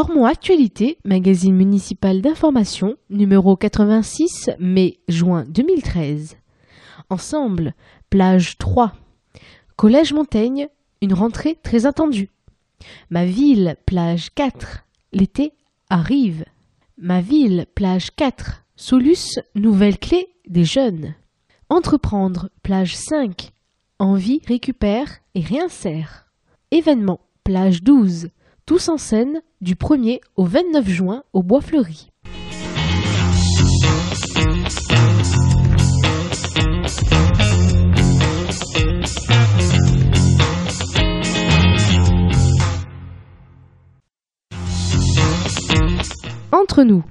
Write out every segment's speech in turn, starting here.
Lormont Actualité, magazine municipal d'information, numéro 86, mai-juin 2013. Ensemble, plage 3. Collège Montaigne, une rentrée très attendue. Ma ville, plage 4. L'été arrive. Ma ville, plage 4. Solus, nouvelle clé des jeunes. Entreprendre, plage 5. Envie, récupère et réinsère. Événement, plage 12. Tous en scène du 1er au 29 juin au Bois Fleuri. Entre nous.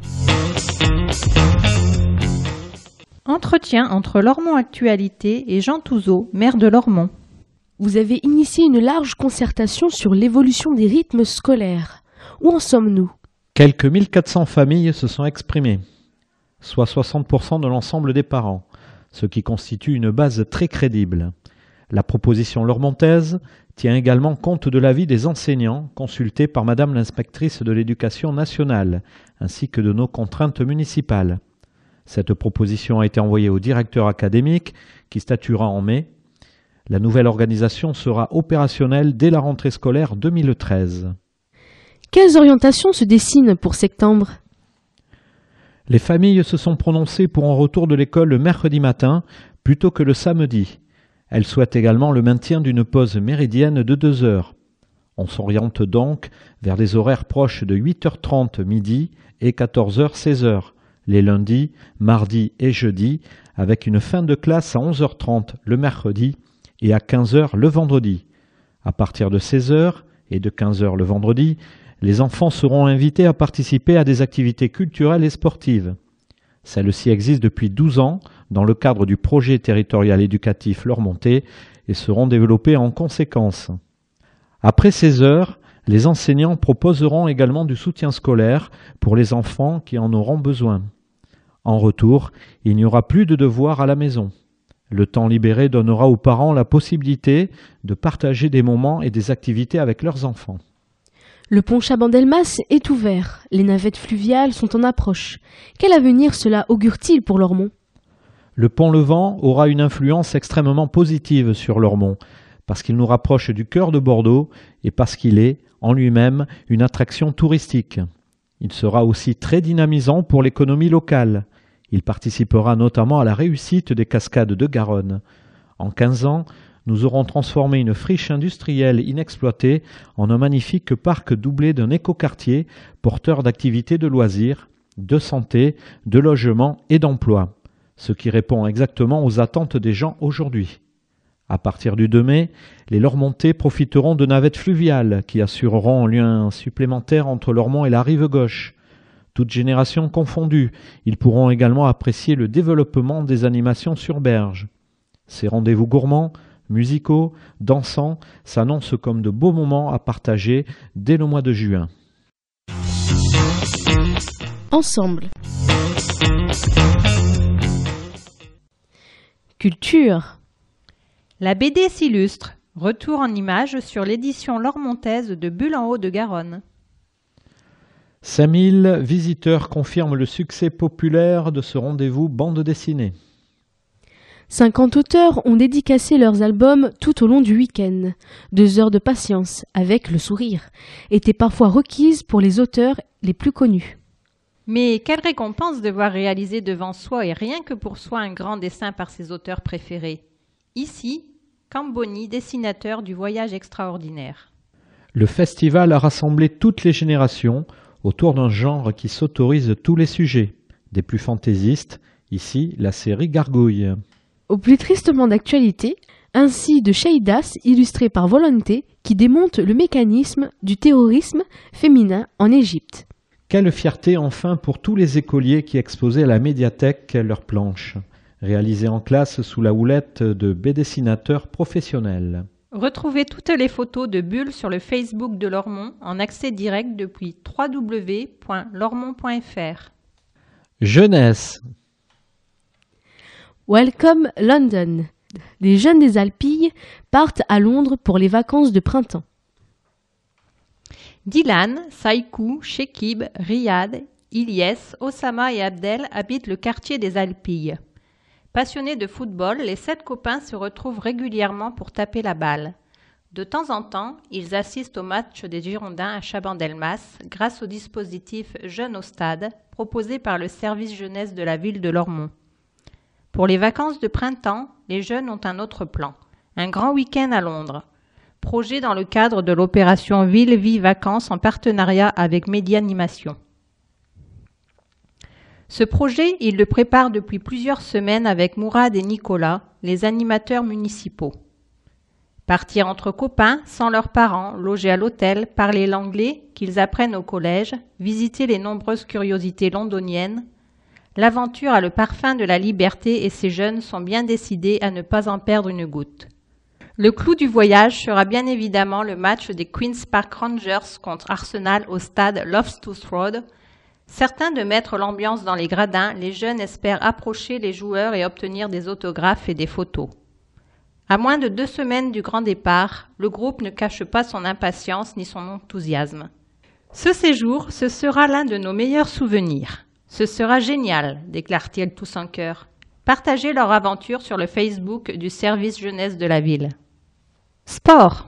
Entretien entre Lormont Actualité et Jean Touzeau, maire de Lormont. Vous avez initié une large concertation sur l'évolution des rythmes scolaires. Où en sommes-nous? Quelques 1400 familles se sont exprimées, soit 60% de l'ensemble des parents, ce qui constitue une base très crédible. La proposition lormontaise tient également compte de l'avis des enseignants consultés par Madame l'inspectrice de l'éducation nationale, ainsi que de nos contraintes municipales. Cette proposition a été envoyée au directeur académique qui statuera en mai la nouvelle organisation sera opérationnelle dès la rentrée scolaire 2013. Quelles orientations se dessinent pour septembre? Les familles se sont prononcées pour un retour de l'école le mercredi matin plutôt que le samedi. Elles souhaitent également le maintien d'une pause méridienne de deux heures. On s'oriente donc vers des horaires proches de 8h30 midi et 14h 16h, les lundis, mardis et jeudis, avec une fin de classe à 11h30 le mercredi et à 15h le vendredi. À partir de 16h et de 15h le vendredi, les enfants seront invités à participer à des activités culturelles et sportives. Celles-ci existent depuis 12 ans dans le cadre du projet territorial éducatif Lormonté et seront développées en conséquence. Après 16 heures, les enseignants proposeront également du soutien scolaire pour les enfants qui en auront besoin. En retour, il n'y aura plus de devoirs à la maison. Le temps libéré donnera aux parents la possibilité de partager des moments et des activités avec leurs enfants. Le pont Chabandelmas est ouvert, les navettes fluviales sont en approche. Quel avenir cela augure-t-il pour Lormont? Le pont Levant aura une influence extrêmement positive sur Lormont, parce qu'il nous rapproche du cœur de Bordeaux et parce qu'il est, en lui-même, une attraction touristique. Il sera aussi très dynamisant pour l'économie locale. Il participera notamment à la réussite des cascades de Garonne. En 15 ans, nous aurons transformé une friche industrielle inexploitée en un magnifique parc doublé d'un écoquartier porteur d'activités de loisirs, de santé, de logement et d'emploi, ce qui répond exactement aux attentes des gens aujourd'hui. À partir du 2 mai, les Lormontais profiteront de navettes fluviales qui assureront un lien supplémentaire entre Lormont et la rive gauche toutes générations confondues. Ils pourront également apprécier le développement des animations sur berge. Ces rendez-vous gourmands, musicaux, dansants s'annoncent comme de beaux moments à partager dès le mois de juin. Ensemble. Culture. La BD s'illustre. Retour en images sur l'édition lormontaise de Bulle en haut de Garonne. 5000 visiteurs confirment le succès populaire de ce rendez-vous bande dessinée. 50 auteurs ont dédicacé leurs albums tout au long du week-end. Deux heures de patience, avec le sourire, étaient parfois requises pour les auteurs les plus connus. Mais quelle récompense de voir réaliser devant soi et rien que pour soi un grand dessin par ses auteurs préférés. Ici, Camboni, dessinateur du voyage extraordinaire. Le festival a rassemblé toutes les générations autour d'un genre qui s'autorise tous les sujets, des plus fantaisistes, ici la série Gargouille. Au plus tristement d'actualité, ainsi de Sheidas illustré par Volonté qui démonte le mécanisme du terrorisme féminin en Égypte. Quelle fierté enfin pour tous les écoliers qui exposaient à la médiathèque leurs planches, réalisées en classe sous la houlette de bédessinateurs professionnels. Retrouvez toutes les photos de bulles sur le Facebook de Lormont en accès direct depuis www.lormont.fr. Jeunesse. Welcome London. Les jeunes des Alpilles partent à Londres pour les vacances de printemps. Dylan, Saikou, Shekib, Riyad, Ilyes, Osama et Abdel habitent le quartier des Alpilles. Passionnés de football, les sept copains se retrouvent régulièrement pour taper la balle. De temps en temps, ils assistent au match des Girondins à Chabandelmas grâce au dispositif Jeunes au stade proposé par le service jeunesse de la ville de Lormont. Pour les vacances de printemps, les jeunes ont un autre plan, un grand week-end à Londres. Projet dans le cadre de l'opération Ville Vie Vacances en partenariat avec Médianimation. Ce projet, ils le préparent depuis plusieurs semaines avec Mourad et Nicolas, les animateurs municipaux. Partir entre copains, sans leurs parents, loger à l'hôtel, parler l'anglais qu'ils apprennent au collège, visiter les nombreuses curiosités londoniennes. L'aventure a le parfum de la liberté et ces jeunes sont bien décidés à ne pas en perdre une goutte. Le clou du voyage sera bien évidemment le match des Queen's Park Rangers contre Arsenal au stade Loftus Road. Certains de mettre l'ambiance dans les gradins, les jeunes espèrent approcher les joueurs et obtenir des autographes et des photos. À moins de deux semaines du grand départ, le groupe ne cache pas son impatience ni son enthousiasme. Ce séjour, ce sera l'un de nos meilleurs souvenirs. Ce sera génial, déclarent-ils tous en chœur. Partagez leur aventure sur le Facebook du service jeunesse de la ville. Sport.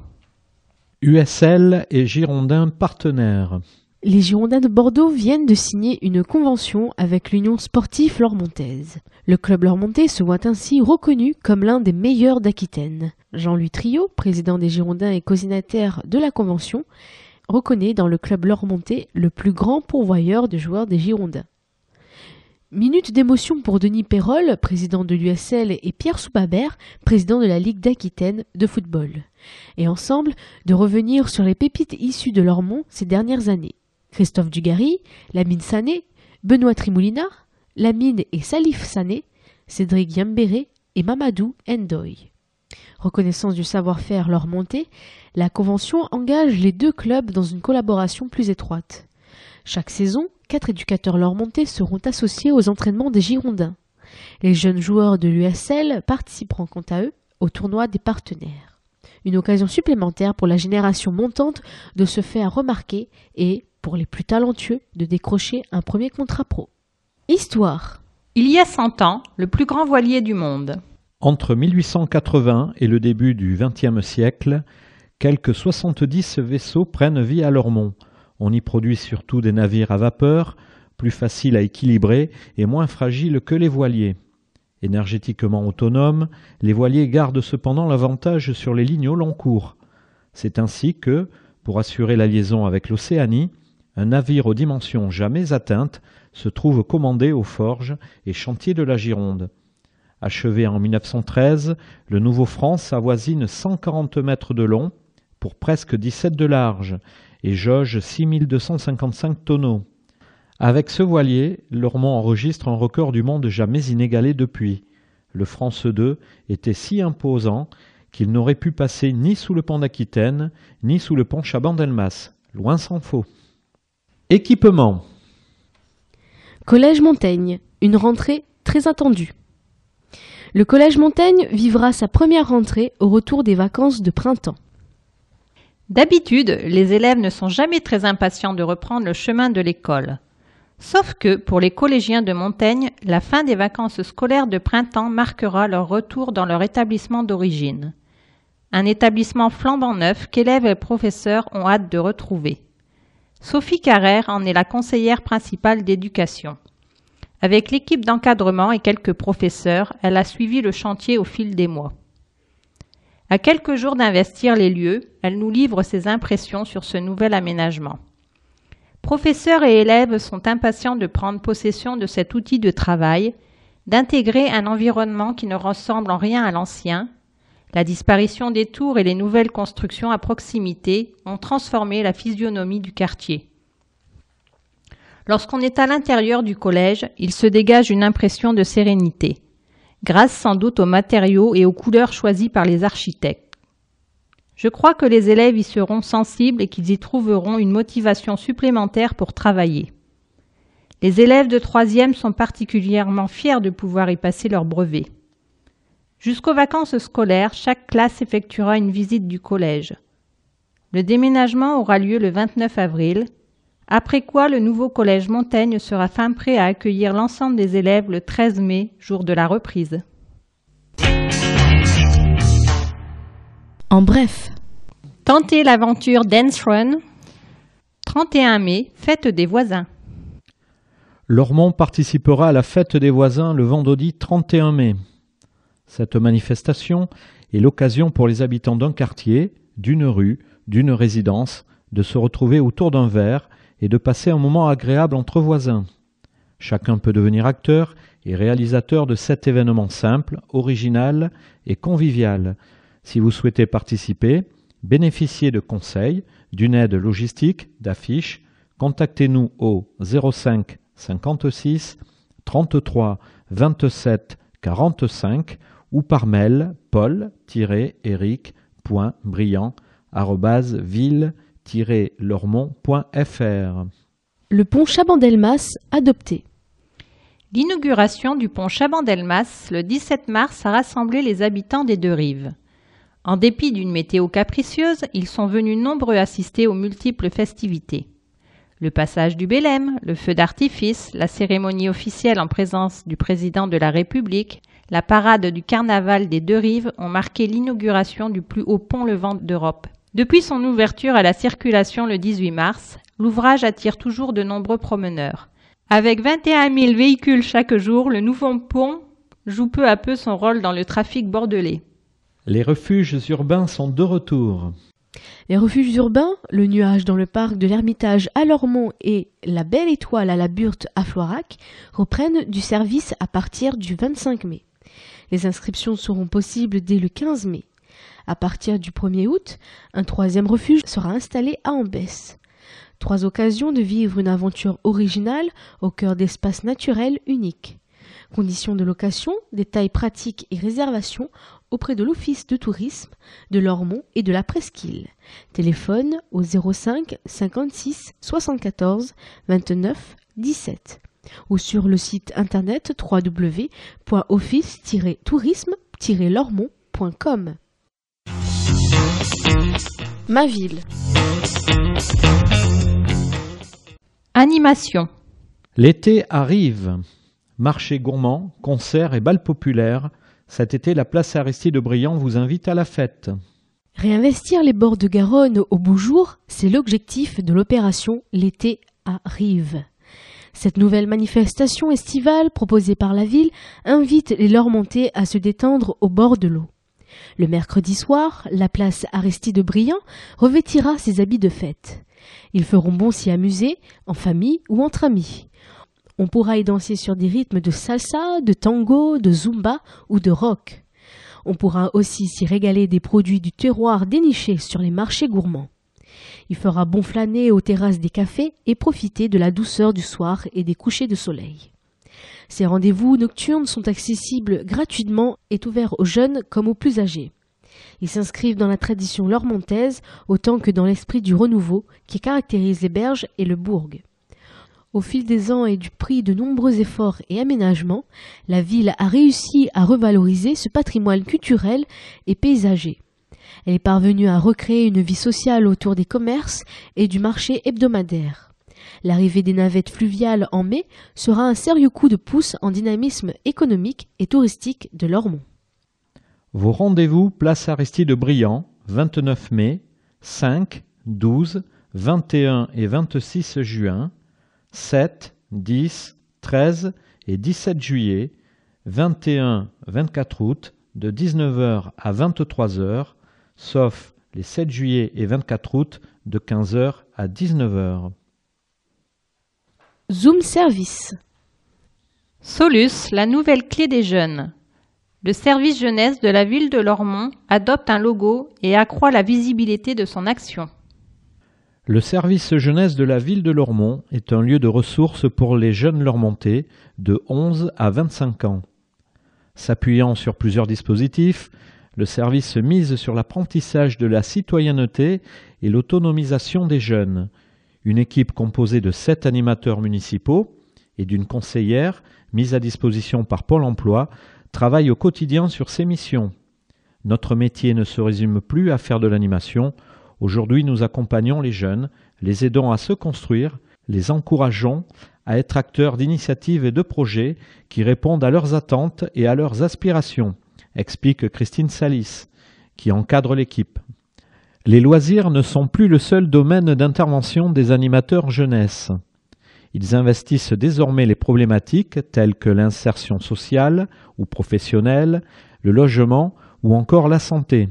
USL et Girondins partenaires. Les Girondins de Bordeaux viennent de signer une convention avec l'Union sportive lormontaise. Le club lormontais se voit ainsi reconnu comme l'un des meilleurs d'Aquitaine. Jean-Louis Trio, président des Girondins et cosinataire de la convention, reconnaît dans le club lormontais le plus grand pourvoyeur de joueurs des Girondins. Minute d'émotion pour Denis Perrol, président de l'USL, et Pierre Soubabert, président de la Ligue d'Aquitaine de football. Et ensemble, de revenir sur les pépites issues de Lormont ces dernières années. Christophe Dugarry, Lamine Sané, Benoît Trimoulinard, Lamine et Salif Sané, Cédric Yambéré et Mamadou Endoy. Reconnaissance du savoir-faire leur montée, la convention engage les deux clubs dans une collaboration plus étroite. Chaque saison, quatre éducateurs leur montée seront associés aux entraînements des Girondins. Les jeunes joueurs de l'USL participeront quant à eux au tournoi des partenaires. Une occasion supplémentaire pour la génération montante de se faire remarquer et, pour les plus talentueux, de décrocher un premier contrat pro. Histoire. Il y a cent ans, le plus grand voilier du monde. Entre 1880 et le début du XXe siècle, quelques 70 vaisseaux prennent vie à Lormont. On y produit surtout des navires à vapeur, plus faciles à équilibrer et moins fragiles que les voiliers. Énergétiquement autonomes, les voiliers gardent cependant l'avantage sur les lignes au long cours. C'est ainsi que, pour assurer la liaison avec l'Océanie, un navire aux dimensions jamais atteintes se trouve commandé aux forges et chantiers de la Gironde. Achevé en 1913, le Nouveau France avoisine 140 mètres de long pour presque 17 de large et jauge 6255 tonneaux. Avec ce voilier, Lormont enregistre un record du monde jamais inégalé depuis. Le France 2 était si imposant qu'il n'aurait pu passer ni sous le pont d'Aquitaine, ni sous le pont Chabandelmas. Loin s'en faut. Équipement. Collège Montaigne, une rentrée très attendue. Le Collège Montaigne vivra sa première rentrée au retour des vacances de printemps. D'habitude, les élèves ne sont jamais très impatients de reprendre le chemin de l'école. Sauf que, pour les collégiens de Montaigne, la fin des vacances scolaires de printemps marquera leur retour dans leur établissement d'origine. Un établissement flambant neuf qu'élèves et professeurs ont hâte de retrouver. Sophie Carrère en est la conseillère principale d'éducation. Avec l'équipe d'encadrement et quelques professeurs, elle a suivi le chantier au fil des mois. À quelques jours d'investir les lieux, elle nous livre ses impressions sur ce nouvel aménagement. Professeurs et élèves sont impatients de prendre possession de cet outil de travail, d'intégrer un environnement qui ne ressemble en rien à l'ancien. La disparition des tours et les nouvelles constructions à proximité ont transformé la physionomie du quartier. Lorsqu'on est à l'intérieur du collège, il se dégage une impression de sérénité, grâce sans doute aux matériaux et aux couleurs choisies par les architectes. Je crois que les élèves y seront sensibles et qu'ils y trouveront une motivation supplémentaire pour travailler. Les élèves de troisième sont particulièrement fiers de pouvoir y passer leur brevet. Jusqu'aux vacances scolaires, chaque classe effectuera une visite du collège. Le déménagement aura lieu le 29 avril, après quoi le nouveau collège Montaigne sera fin prêt à accueillir l'ensemble des élèves le 13 mai, jour de la reprise. En bref, Tentez l'aventure Dance Run. 31 mai, fête des voisins. Lormont participera à la fête des voisins le vendredi 31 mai. Cette manifestation est l'occasion pour les habitants d'un quartier, d'une rue, d'une résidence, de se retrouver autour d'un verre et de passer un moment agréable entre voisins. Chacun peut devenir acteur et réalisateur de cet événement simple, original et convivial. Si vous souhaitez participer, bénéficier de conseils, d'une aide logistique, d'affiches, contactez-nous au 05 56 33 27 45 ou par mail le pont Chabandelmas adopté. L'inauguration du pont Chabandelmas le 17 mars a rassemblé les habitants des deux rives. En dépit d'une météo capricieuse, ils sont venus nombreux assister aux multiples festivités. Le passage du Bélème, le feu d'artifice, la cérémonie officielle en présence du président de la République, la parade du carnaval des deux rives ont marqué l'inauguration du plus haut pont levant d'Europe. Depuis son ouverture à la circulation le 18 mars, l'ouvrage attire toujours de nombreux promeneurs. Avec 21 000 véhicules chaque jour, le nouveau pont joue peu à peu son rôle dans le trafic bordelais. Les refuges urbains sont de retour. Les refuges urbains, le nuage dans le parc de l'Ermitage à Lormont et la belle étoile à la Burte à Floirac reprennent du service à partir du 25 mai. Les inscriptions seront possibles dès le 15 mai. À partir du 1er août, un troisième refuge sera installé à Ambès. Trois occasions de vivre une aventure originale au cœur d'espaces naturels uniques. Conditions de location, détails pratiques et réservations auprès de l'Office de tourisme de Lormont et de la Presqu'île. Téléphone au 05 56 74 29 17 ou sur le site internet www.office-tourisme-lormont.com. Ma ville. Animation. L'été arrive. Marché gourmand, concerts et bal populaires. Cet été, la place Aristide Briand vous invite à la fête. Réinvestir les bords de Garonne au beau jour, c'est l'objectif de l'opération L'été arrive. Cette nouvelle manifestation estivale proposée par la ville invite les Lormontais à se détendre au bord de l'eau. Le mercredi soir, la place Aristide Briand revêtira ses habits de fête. Ils feront bon s'y amuser, en famille ou entre amis. On pourra y danser sur des rythmes de salsa, de tango, de zumba ou de rock. On pourra aussi s'y régaler des produits du terroir dénichés sur les marchés gourmands. Il fera bon flâner aux terrasses des cafés et profiter de la douceur du soir et des couchers de soleil. Ces rendez-vous nocturnes sont accessibles gratuitement et ouverts aux jeunes comme aux plus âgés. Ils s'inscrivent dans la tradition lormontaise autant que dans l'esprit du renouveau qui caractérise les berges et le bourg. Au fil des ans et du prix de nombreux efforts et aménagements, la ville a réussi à revaloriser ce patrimoine culturel et paysager. Elle est parvenue à recréer une vie sociale autour des commerces et du marché hebdomadaire. L'arrivée des navettes fluviales en mai sera un sérieux coup de pouce en dynamisme économique et touristique de Lormont. Vos rendez-vous place Aristide Briand, 29 mai, 5, 12, 21 et 26 juin, 7, 10, 13 et 17 juillet, 21, 24 août, de 19h à 23h, sauf les 7 juillet et 24 août, de 15h à 19h. Zoom Service. Solus, la nouvelle clé des jeunes. Le service jeunesse de la ville de Lormont adopte un logo et accroît la visibilité de son action. Le service jeunesse de la ville de Lormont est un lieu de ressources pour les jeunes lormontais de 11 à 25 ans. S'appuyant sur plusieurs dispositifs, le service mise sur l'apprentissage de la citoyenneté et l'autonomisation des jeunes. Une équipe composée de sept animateurs municipaux et d'une conseillère mise à disposition par Pôle emploi travaille au quotidien sur ces missions. Notre métier ne se résume plus à faire de l'animation, Aujourd'hui, nous accompagnons les jeunes, les aidons à se construire, les encourageons à être acteurs d'initiatives et de projets qui répondent à leurs attentes et à leurs aspirations, explique Christine Salis, qui encadre l'équipe. Les loisirs ne sont plus le seul domaine d'intervention des animateurs jeunesse. Ils investissent désormais les problématiques telles que l'insertion sociale ou professionnelle, le logement ou encore la santé.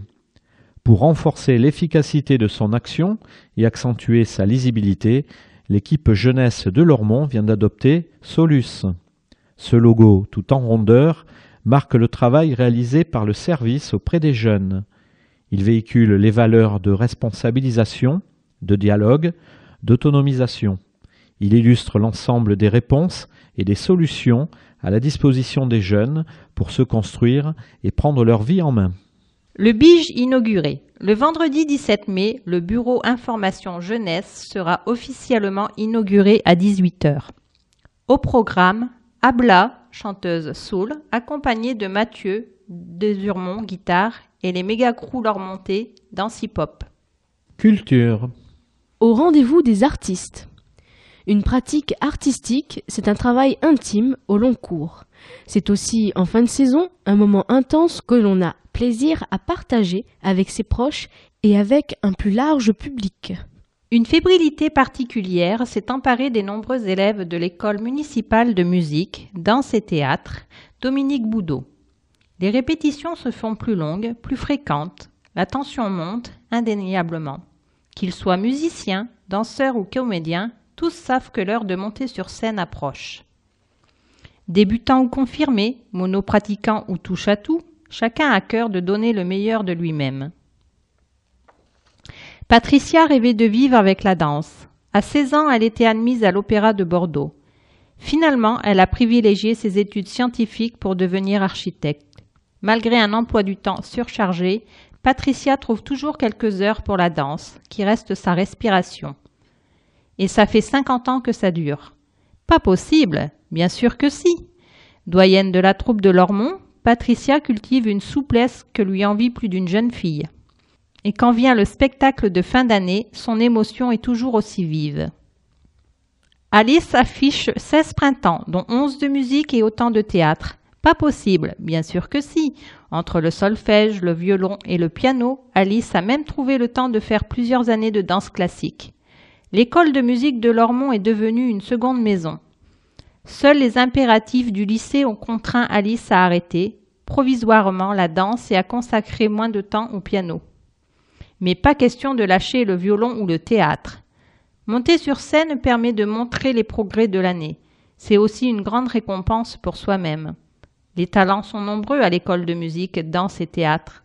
Pour renforcer l'efficacité de son action et accentuer sa lisibilité, l'équipe jeunesse de Lormont vient d'adopter Solus. Ce logo, tout en rondeur, marque le travail réalisé par le service auprès des jeunes. Il véhicule les valeurs de responsabilisation, de dialogue, d'autonomisation. Il illustre l'ensemble des réponses et des solutions à la disposition des jeunes pour se construire et prendre leur vie en main. Le BIGE inauguré. Le vendredi 17 mai, le bureau information jeunesse sera officiellement inauguré à 18h. Au programme, Abla, chanteuse soul, accompagnée de Mathieu Desurmont, guitare, et les méga crews leur montée, danse hip-hop. Culture. Au rendez-vous des artistes. Une pratique artistique, c'est un travail intime au long cours. C'est aussi, en fin de saison, un moment intense que l'on a plaisir à partager avec ses proches et avec un plus large public. Une fébrilité particulière s'est emparée des nombreux élèves de l'école municipale de musique, danse et théâtre, Dominique Boudot. Les répétitions se font plus longues, plus fréquentes, la tension monte indéniablement. Qu'ils soient musiciens, danseurs ou comédiens, tous savent que l'heure de monter sur scène approche. Débutants ou confirmés, monopratiquants ou touche à tout, chacun a cœur de donner le meilleur de lui-même. Patricia rêvait de vivre avec la danse. À 16 ans, elle était admise à l'Opéra de Bordeaux. Finalement, elle a privilégié ses études scientifiques pour devenir architecte. Malgré un emploi du temps surchargé, Patricia trouve toujours quelques heures pour la danse, qui reste sa respiration. Et ça fait 50 ans que ça dure. Pas possible, bien sûr que si. Doyenne de la troupe de Lormont, Patricia cultive une souplesse que lui envie plus d'une jeune fille. Et quand vient le spectacle de fin d'année, son émotion est toujours aussi vive. Alice affiche 16 printemps, dont 11 de musique et autant de théâtre. Pas possible, bien sûr que si. Entre le solfège, le violon et le piano, Alice a même trouvé le temps de faire plusieurs années de danse classique. L'école de musique de Lormont est devenue une seconde maison. Seuls les impératifs du lycée ont contraint Alice à arrêter, provisoirement, la danse et à consacrer moins de temps au piano. Mais pas question de lâcher le violon ou le théâtre. Monter sur scène permet de montrer les progrès de l'année. C'est aussi une grande récompense pour soi-même. Les talents sont nombreux à l'école de musique, danse et théâtre.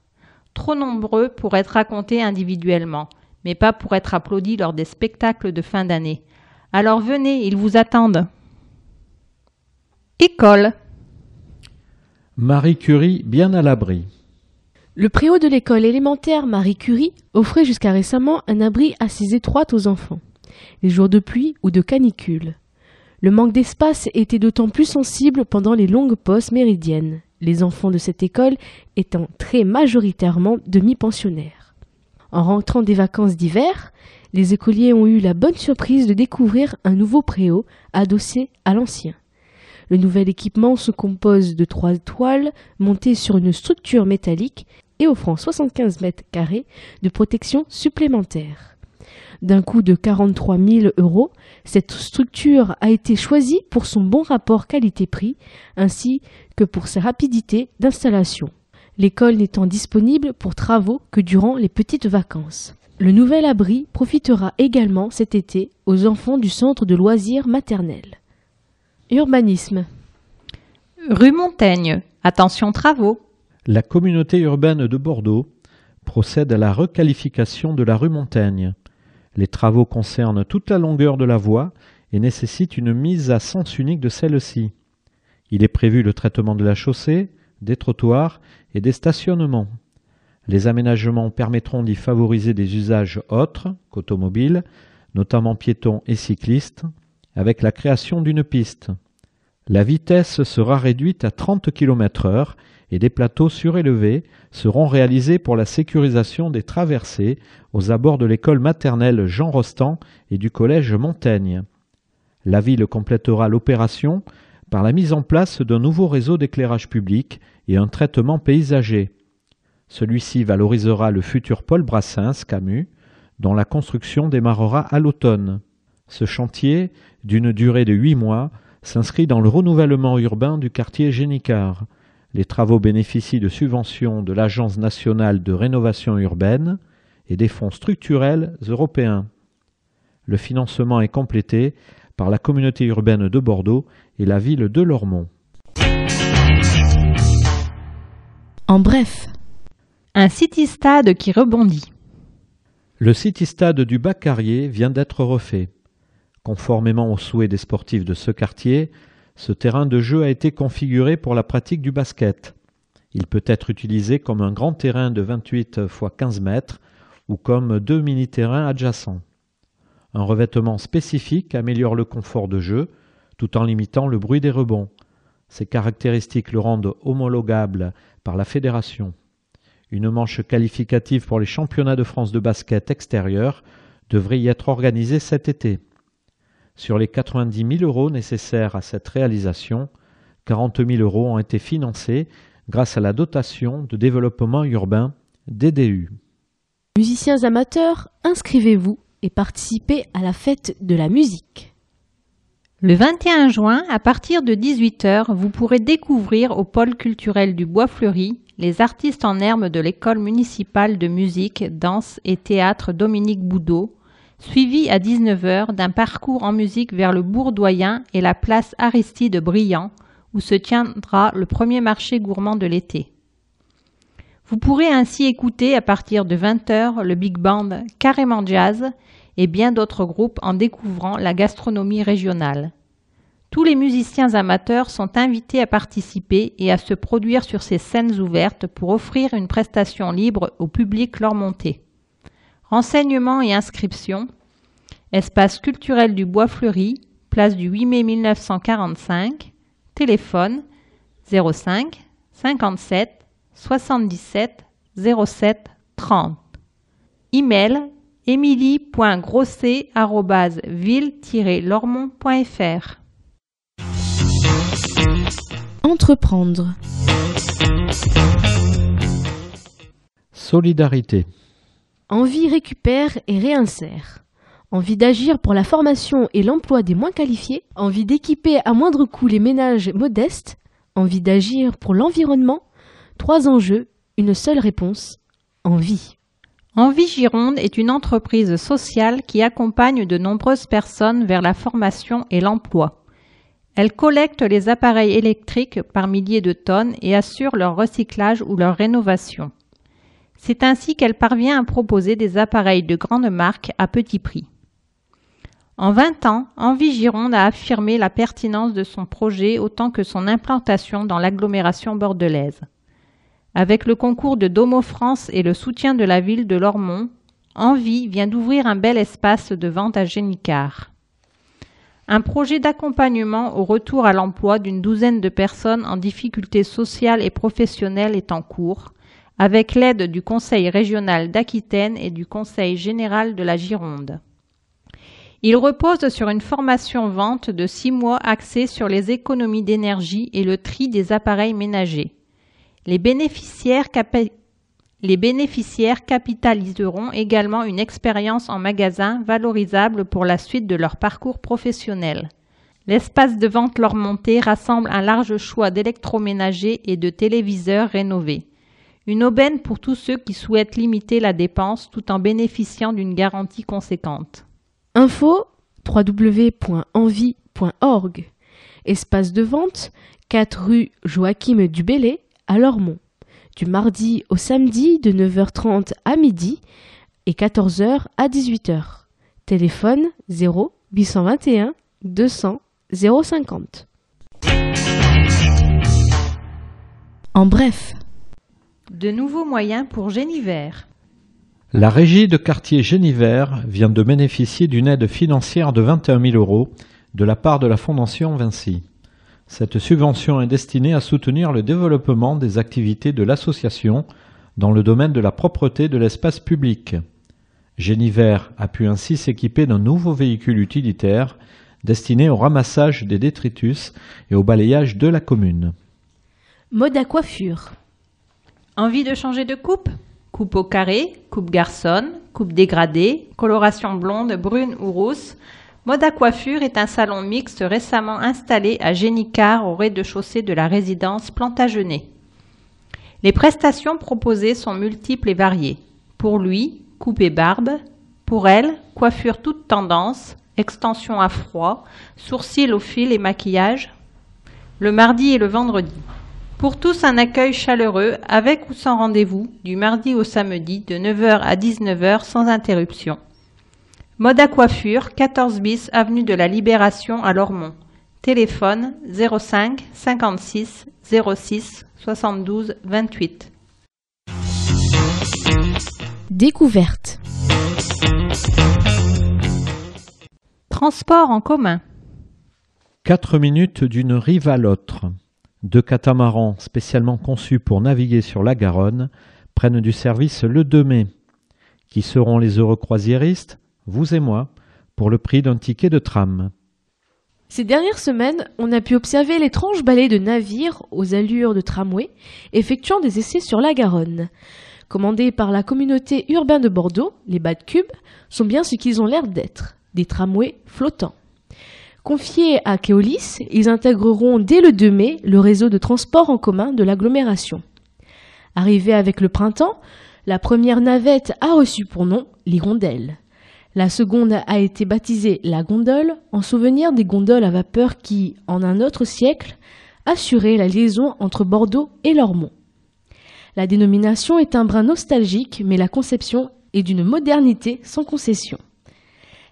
Trop nombreux pour être racontés individuellement, mais pas pour être applaudis lors des spectacles de fin d'année. Alors venez, ils vous attendent. École. Marie Curie bien à l'abri. Le préau de l'école élémentaire Marie Curie offrait jusqu'à récemment un abri assez étroit aux enfants, les jours de pluie ou de canicule. Le manque d'espace était d'autant plus sensible pendant les longues pauses méridiennes, les enfants de cette école étant très majoritairement demi-pensionnaires. En rentrant des vacances d'hiver, les écoliers ont eu la bonne surprise de découvrir un nouveau préau adossé à l'ancien. Le nouvel équipement se compose de trois toiles montées sur une structure métallique et offrant 75 mètres carrés de protection supplémentaire d'un coût de 43 000 euros, cette structure a été choisie pour son bon rapport qualité-prix ainsi que pour sa rapidité d'installation. L'école n'étant disponible pour travaux que durant les petites vacances. Le nouvel abri profitera également cet été aux enfants du centre de loisirs maternels. Urbanisme. Rue Montaigne. Attention travaux. La communauté urbaine de Bordeaux procède à la requalification de la rue Montaigne. Les travaux concernent toute la longueur de la voie et nécessitent une mise à sens unique de celle-ci. Il est prévu le traitement de la chaussée, des trottoirs et des stationnements. Les aménagements permettront d'y favoriser des usages autres qu'automobiles, notamment piétons et cyclistes, avec la création d'une piste. La vitesse sera réduite à 30 km heure des plateaux surélevés seront réalisés pour la sécurisation des traversées aux abords de l'école maternelle Jean Rostand et du collège Montaigne. La ville complétera l'opération par la mise en place d'un nouveau réseau d'éclairage public et un traitement paysager. Celui-ci valorisera le futur Paul Brassens Camus, dont la construction démarrera à l'automne. Ce chantier, d'une durée de huit mois, s'inscrit dans le renouvellement urbain du quartier Génicard. Les travaux bénéficient de subventions de l'Agence nationale de rénovation urbaine et des fonds structurels européens. Le financement est complété par la communauté urbaine de Bordeaux et la ville de Lormont. En bref, un city-stade qui rebondit. Le city-stade du Bac-Carrier vient d'être refait. Conformément aux souhaits des sportifs de ce quartier, ce terrain de jeu a été configuré pour la pratique du basket. Il peut être utilisé comme un grand terrain de 28 x 15 mètres ou comme deux mini-terrains adjacents. Un revêtement spécifique améliore le confort de jeu tout en limitant le bruit des rebonds. Ces caractéristiques le rendent homologable par la fédération. Une manche qualificative pour les championnats de France de basket extérieur devrait y être organisée cet été. Sur les 90 000 euros nécessaires à cette réalisation, 40 000 euros ont été financés grâce à la dotation de développement urbain DDU. Musiciens amateurs, inscrivez-vous et participez à la fête de la musique. Le 21 juin, à partir de 18h, vous pourrez découvrir au pôle culturel du Bois Fleuri les artistes en herbe de l'école municipale de musique, danse et théâtre Dominique Boudot, suivi à 19h d'un parcours en musique vers le Bourdoyen et la place Aristide Briand, où se tiendra le premier marché gourmand de l'été. Vous pourrez ainsi écouter à partir de 20h le big band Carrément Jazz et bien d'autres groupes en découvrant la gastronomie régionale. Tous les musiciens amateurs sont invités à participer et à se produire sur ces scènes ouvertes pour offrir une prestation libre au public leur montée. Renseignements et inscriptions Espace culturel du Bois Fleuri, place du 8 mai 1945, téléphone 05 57 77 07 30. Email émilie.grosset.ville-lormont.fr Entreprendre. Solidarité. Envie récupère et réinsère. Envie d'agir pour la formation et l'emploi des moins qualifiés. Envie d'équiper à moindre coût les ménages modestes. Envie d'agir pour l'environnement. Trois enjeux, une seule réponse. Envie. Envie Gironde est une entreprise sociale qui accompagne de nombreuses personnes vers la formation et l'emploi. Elle collecte les appareils électriques par milliers de tonnes et assure leur recyclage ou leur rénovation. C'est ainsi qu'elle parvient à proposer des appareils de grande marque à petit prix. En 20 ans, Envie Gironde a affirmé la pertinence de son projet autant que son implantation dans l'agglomération bordelaise. Avec le concours de Domo France et le soutien de la ville de Lormont, Envie vient d'ouvrir un bel espace de vente à Génicard. Un projet d'accompagnement au retour à l'emploi d'une douzaine de personnes en difficulté sociale et professionnelle est en cours, avec l'aide du Conseil régional d'Aquitaine et du Conseil général de la Gironde. Il repose sur une formation-vente de six mois axée sur les économies d'énergie et le tri des appareils ménagers. Les bénéficiaires les bénéficiaires capitaliseront également une expérience en magasin valorisable pour la suite de leur parcours professionnel. L'espace de vente leur montée rassemble un large choix d'électroménagers et de téléviseurs rénovés. Une aubaine pour tous ceux qui souhaitent limiter la dépense tout en bénéficiant d'une garantie conséquente. Info www.envie.org Espace de vente 4 rue Joachim Dubélé à Lormont du mardi au samedi de 9h30 à midi et 14h à 18h. Téléphone 0 821 200 050. En bref. De nouveaux moyens pour Génivert. La régie de quartier Génivert vient de bénéficier d'une aide financière de 21 000 euros de la part de la Fondation Vinci. Cette subvention est destinée à soutenir le développement des activités de l'association dans le domaine de la propreté de l'espace public. Géniver a pu ainsi s'équiper d'un nouveau véhicule utilitaire destiné au ramassage des détritus et au balayage de la commune. Mode à coiffure. Envie de changer de coupe? Coupe au carré, coupe garçonne, coupe dégradée, coloration blonde, brune ou rousse. Mode coiffure est un salon mixte récemment installé à Génicard au rez-de-chaussée de la résidence Plantagenet. Les prestations proposées sont multiples et variées. Pour lui, coupe et barbe. Pour elle, coiffure toute tendance, extension à froid, sourcils au fil et maquillage. Le mardi et le vendredi. Pour tous, un accueil chaleureux, avec ou sans rendez-vous, du mardi au samedi, de 9h à 19h sans interruption. Mode à coiffure, 14 bis, avenue de la Libération à Lormont. Téléphone 05 56 06 72 28. Découverte. Transport en commun. 4 minutes d'une rive à l'autre. Deux catamarans spécialement conçus pour naviguer sur la Garonne prennent du service le 2 mai. Qui seront les heureux croisiéristes? Vous et moi, pour le prix d'un ticket de tram. Ces dernières semaines, on a pu observer l'étrange balai de navires aux allures de tramway effectuant des essais sur la Garonne. Commandés par la communauté urbaine de Bordeaux, les bas de cube sont bien ce qu'ils ont l'air d'être, des tramways flottants. Confiés à Keolis, ils intégreront dès le 2 mai le réseau de transport en commun de l'agglomération. Arrivée avec le printemps, la première navette a reçu pour nom l'hirondelle. La seconde a été baptisée la gondole en souvenir des gondoles à vapeur qui, en un autre siècle, assuraient la liaison entre Bordeaux et Lormont. La dénomination est un brin nostalgique, mais la conception est d'une modernité sans concession.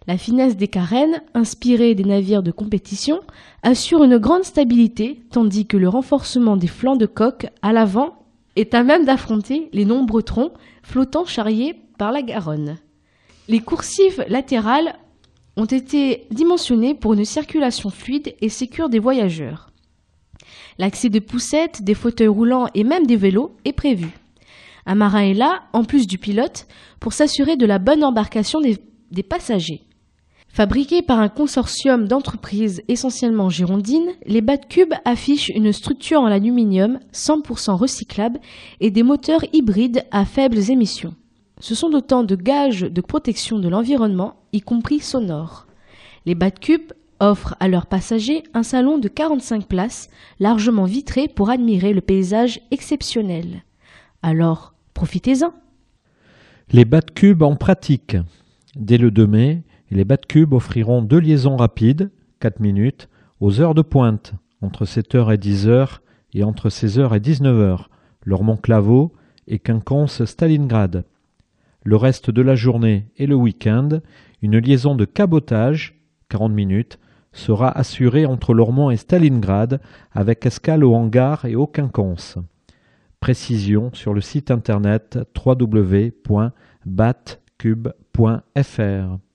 La finesse des carènes, inspirée des navires de compétition, assure une grande stabilité, tandis que le renforcement des flancs de coque à l'avant est à même d'affronter les nombreux troncs flottant charriés par la Garonne. Les coursives latérales ont été dimensionnées pour une circulation fluide et sécure des voyageurs. L'accès de poussettes, des fauteuils roulants et même des vélos est prévu. Un marin est là, en plus du pilote, pour s'assurer de la bonne embarcation des, des passagers. Fabriqués par un consortium d'entreprises essentiellement girondines, les cube affichent une structure en aluminium 100% recyclable et des moteurs hybrides à faibles émissions. Ce sont autant de gages de protection de l'environnement, y compris sonore. Les cube offrent à leurs passagers un salon de 45 places, largement vitré pour admirer le paysage exceptionnel. Alors, profitez-en. Les cube en pratique. Dès le 2 mai, les cube offriront deux liaisons rapides, 4 minutes, aux heures de pointe, entre 7h et 10h et entre 16h et 19h, Lormont-Claveau et Quinconce-Stalingrad. Le reste de la journée et le week-end, une liaison de cabotage, 40 minutes, sera assurée entre Lormont et Stalingrad avec escale au hangar et au Quinconce. Précision sur le site internet www.batcube.fr.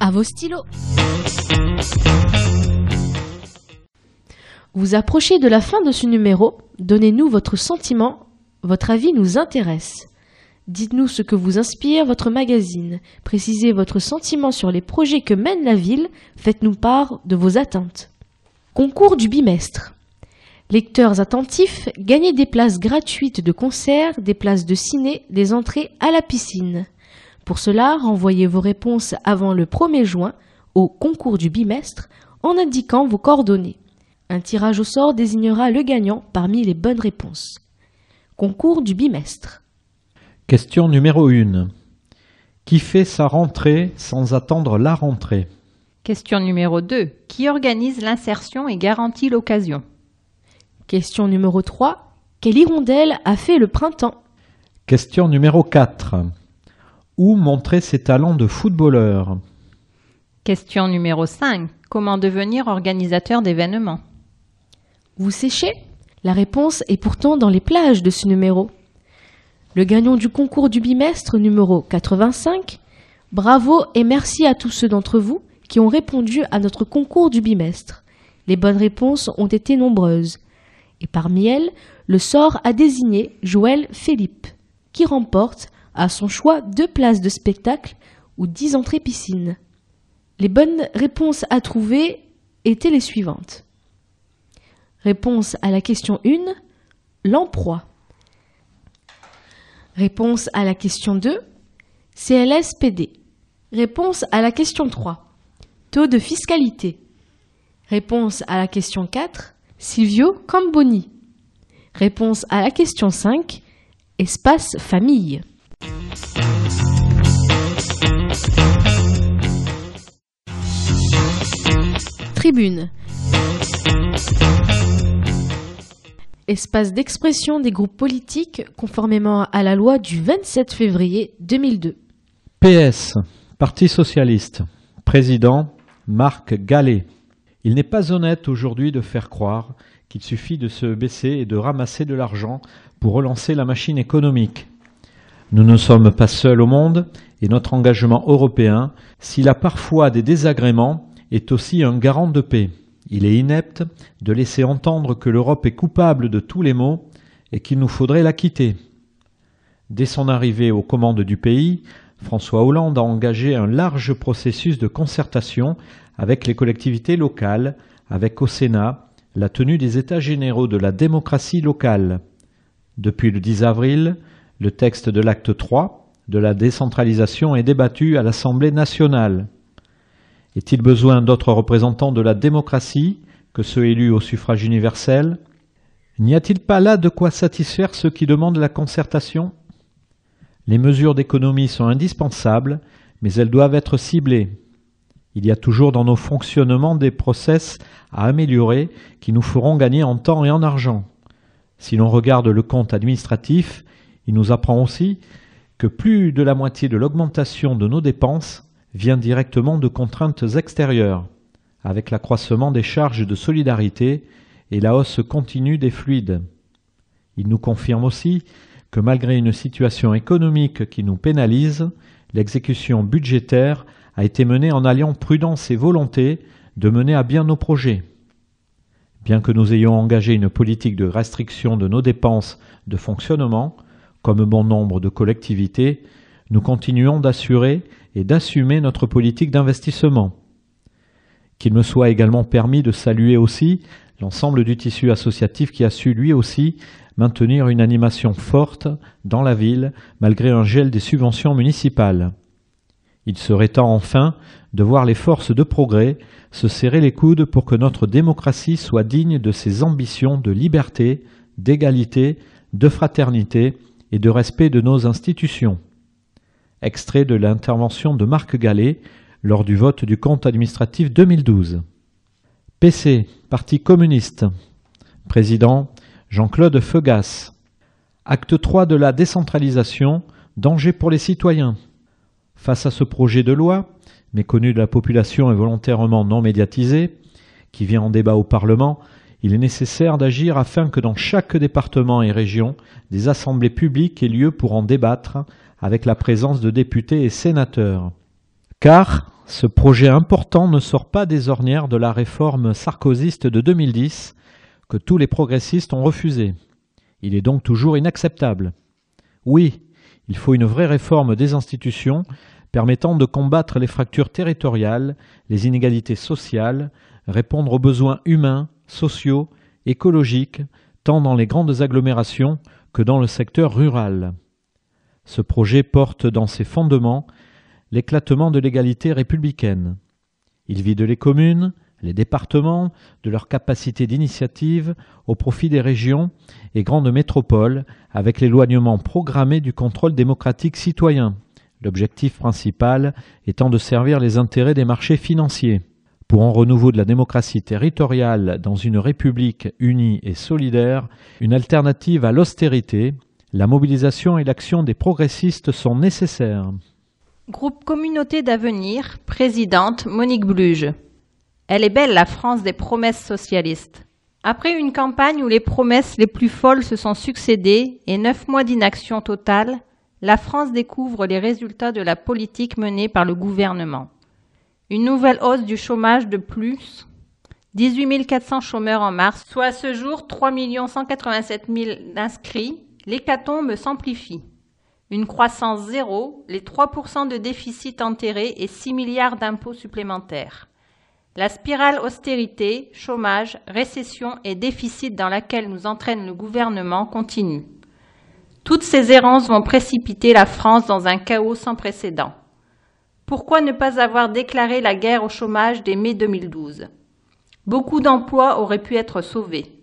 À vos stylos. Vous approchez de la fin de ce numéro. Donnez-nous votre sentiment. Votre avis nous intéresse. Dites-nous ce que vous inspire votre magazine. Précisez votre sentiment sur les projets que mène la ville. Faites-nous part de vos attentes. Concours du bimestre. Lecteurs attentifs, gagnez des places gratuites de concert, des places de ciné, des entrées à la piscine. Pour cela, renvoyez vos réponses avant le 1er juin au concours du bimestre en indiquant vos coordonnées. Un tirage au sort désignera le gagnant parmi les bonnes réponses. Concours du bimestre. Question numéro 1. Qui fait sa rentrée sans attendre la rentrée? Question numéro 2. Qui organise l'insertion et garantit l'occasion? Question numéro 3. Quelle hirondelle a fait le printemps? Question numéro 4. Où montrer ses talents de footballeur? Question numéro 5. Comment devenir organisateur d'événements? Vous séchez? La réponse est pourtant dans les plages de ce numéro. Le gagnant du concours du bimestre numéro 85. Bravo et merci à tous ceux d'entre vous qui ont répondu à notre concours du bimestre. Les bonnes réponses ont été nombreuses. Et parmi elles, le sort a désigné Joël Philippe, qui remporte à son choix deux places de spectacle ou dix entrées piscine. Les bonnes réponses à trouver étaient les suivantes. Réponse à la question 1, l'emploi. Réponse à la question 2, CLSPD. Réponse à la question 3, taux de fiscalité. Réponse à la question 4, Silvio Camboni. Réponse à la question 5, espace famille. Tribune. Espace d'expression des groupes politiques conformément à la loi du 27 février 2002. PS, Parti socialiste. Président, Marc Gallet. Il n'est pas honnête aujourd'hui de faire croire qu'il suffit de se baisser et de ramasser de l'argent pour relancer la machine économique. Nous ne sommes pas seuls au monde et notre engagement européen, s'il a parfois des désagréments, est aussi un garant de paix. Il est inepte de laisser entendre que l'Europe est coupable de tous les maux et qu'il nous faudrait la quitter. Dès son arrivée aux commandes du pays, François Hollande a engagé un large processus de concertation avec les collectivités locales, avec au Sénat la tenue des États généraux de la démocratie locale. Depuis le 10 avril, le texte de l'acte 3 de la décentralisation est débattu à l'Assemblée nationale. Est-il besoin d'autres représentants de la démocratie que ceux élus au suffrage universel? N'y a-t-il pas là de quoi satisfaire ceux qui demandent la concertation? Les mesures d'économie sont indispensables, mais elles doivent être ciblées. Il y a toujours dans nos fonctionnements des process à améliorer qui nous feront gagner en temps et en argent. Si l'on regarde le compte administratif, il nous apprend aussi que plus de la moitié de l'augmentation de nos dépenses vient directement de contraintes extérieures, avec l'accroissement des charges de solidarité et la hausse continue des fluides. Il nous confirme aussi que malgré une situation économique qui nous pénalise, l'exécution budgétaire a été menée en alliant prudence et volonté de mener à bien nos projets. Bien que nous ayons engagé une politique de restriction de nos dépenses de fonctionnement, comme bon nombre de collectivités, nous continuons d'assurer et d'assumer notre politique d'investissement. Qu'il me soit également permis de saluer aussi l'ensemble du tissu associatif qui a su lui aussi maintenir une animation forte dans la ville malgré un gel des subventions municipales. Il serait temps enfin de voir les forces de progrès se serrer les coudes pour que notre démocratie soit digne de ses ambitions de liberté, d'égalité, de fraternité et de respect de nos institutions extrait de l'intervention de Marc Gallet lors du vote du compte administratif 2012. PC, Parti communiste. Président Jean-Claude Feugas. Acte 3 de la décentralisation, danger pour les citoyens. Face à ce projet de loi, méconnu de la population et volontairement non médiatisé, qui vient en débat au Parlement, il est nécessaire d'agir afin que dans chaque département et région, des assemblées publiques aient lieu pour en débattre avec la présence de députés et sénateurs. Car ce projet important ne sort pas des ornières de la réforme sarkozyste de 2010 que tous les progressistes ont refusé. Il est donc toujours inacceptable. Oui, il faut une vraie réforme des institutions permettant de combattre les fractures territoriales, les inégalités sociales, répondre aux besoins humains, sociaux, écologiques, tant dans les grandes agglomérations que dans le secteur rural. Ce projet porte dans ses fondements l'éclatement de l'égalité républicaine. Il vide les communes, les départements, de leur capacité d'initiative au profit des régions et grandes métropoles, avec l'éloignement programmé du contrôle démocratique citoyen, l'objectif principal étant de servir les intérêts des marchés financiers. Pour un renouveau de la démocratie territoriale dans une république unie et solidaire, une alternative à l'austérité, la mobilisation et l'action des progressistes sont nécessaires. Groupe Communauté d'avenir, présidente Monique Bluge. Elle est belle la France des promesses socialistes. Après une campagne où les promesses les plus folles se sont succédées et neuf mois d'inaction totale, la France découvre les résultats de la politique menée par le gouvernement. Une nouvelle hausse du chômage de plus 18 400 chômeurs en mars, soit à ce jour 3 187 000 inscrits. L'hécatombe s'amplifie. Une croissance zéro, les 3% de déficit enterré et 6 milliards d'impôts supplémentaires. La spirale austérité, chômage, récession et déficit dans laquelle nous entraîne le gouvernement continue. Toutes ces errances vont précipiter la France dans un chaos sans précédent. Pourquoi ne pas avoir déclaré la guerre au chômage dès mai 2012 Beaucoup d'emplois auraient pu être sauvés.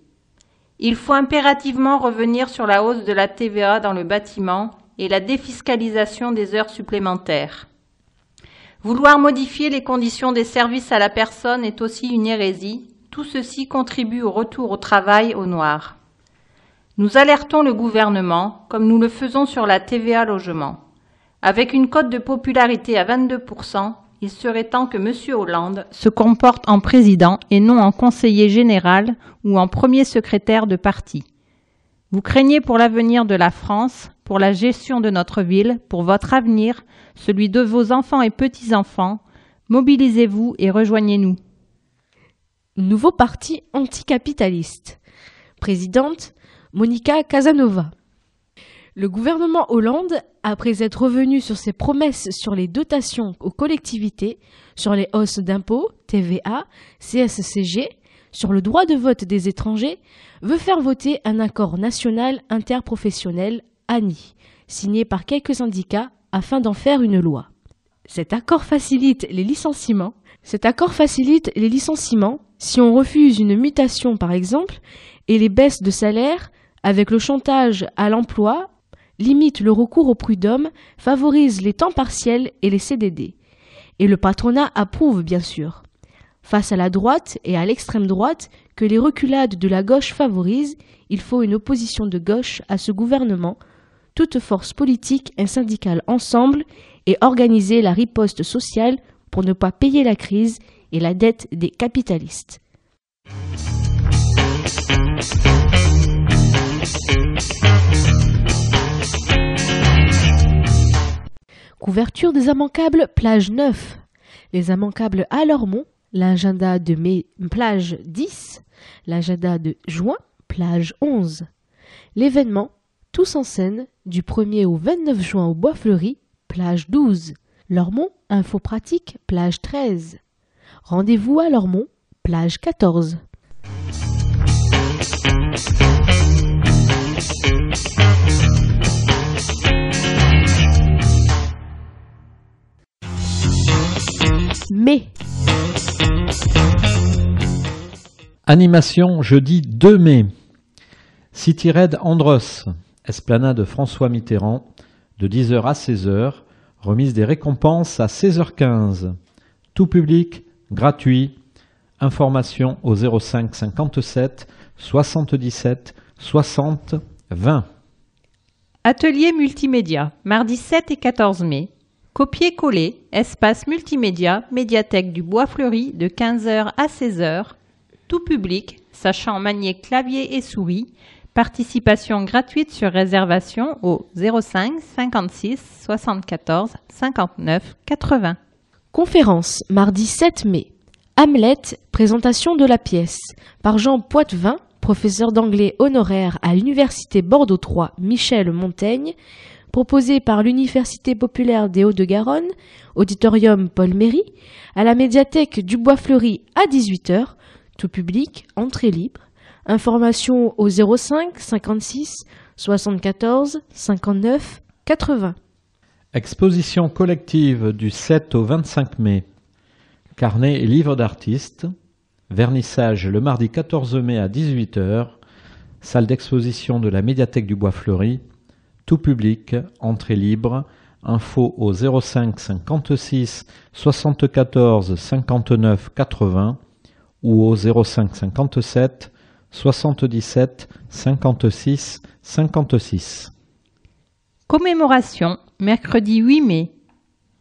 Il faut impérativement revenir sur la hausse de la TVA dans le bâtiment et la défiscalisation des heures supplémentaires. Vouloir modifier les conditions des services à la personne est aussi une hérésie. Tout ceci contribue au retour au travail au noir. Nous alertons le gouvernement, comme nous le faisons sur la TVA logement. Avec une cote de popularité à 22%, il serait temps que M. Hollande se comporte en président et non en conseiller général ou en premier secrétaire de parti. Vous craignez pour l'avenir de la France, pour la gestion de notre ville, pour votre avenir, celui de vos enfants et petits-enfants. Mobilisez-vous et rejoignez-nous. Nouveau parti anticapitaliste. Présidente Monica Casanova. Le gouvernement Hollande, après être revenu sur ses promesses sur les dotations aux collectivités, sur les hausses d'impôts, TVA, CSCG, sur le droit de vote des étrangers, veut faire voter un accord national interprofessionnel, ANI, signé par quelques syndicats afin d'en faire une loi. Cet accord facilite les licenciements. Cet accord facilite les licenciements si on refuse une mutation par exemple et les baisses de salaire avec le chantage à l'emploi limite le recours au prud'homme, favorise les temps partiels et les CDD. Et le patronat approuve, bien sûr. Face à la droite et à l'extrême droite, que les reculades de la gauche favorisent, il faut une opposition de gauche à ce gouvernement, toutes forces politiques et syndicales ensemble, et organiser la riposte sociale pour ne pas payer la crise et la dette des capitalistes. Couverture des immanquables, plage 9. Les immanquables à Lormont, l'agenda de mai, plage 10, l'agenda de juin, plage 11. L'événement, tous en scène, du 1er au 29 juin au Bois Fleuri, plage 12. Lormont, info pratique, plage 13. Rendez-vous à Lormont, plage 14. Mai. Animation jeudi 2 mai. City Red Andros, esplanade François Mitterrand, de 10h à 16h, remise des récompenses à 16h15. Tout public, gratuit. Information au 05 57 77 60 20. Atelier multimédia, mardi 7 et 14 mai, Copier-coller, espace multimédia, médiathèque du Bois Fleuri de 15h à 16h, tout public, sachant manier clavier et souris, participation gratuite sur réservation au 05 56 74 59 80. Conférence, mardi 7 mai. Hamlet, présentation de la pièce, par Jean Poitvin, professeur d'anglais honoraire à l'Université Bordeaux 3 Michel Montaigne, proposé par l'Université populaire des Hauts-de-Garonne, auditorium Paul Méry, à la médiathèque du Bois Fleuri à 18h, tout public, entrée libre. Information au 05 56 74 59 80. Exposition collective du 7 au 25 mai. Carnet et livres d'artistes. Vernissage le mardi 14 mai à 18h. Salle d'exposition de la médiathèque du Bois Fleuri tout public, entrée libre, info au 05 56 74 59 80 ou au 05 57 77 56 56. Commémoration, mercredi 8 mai.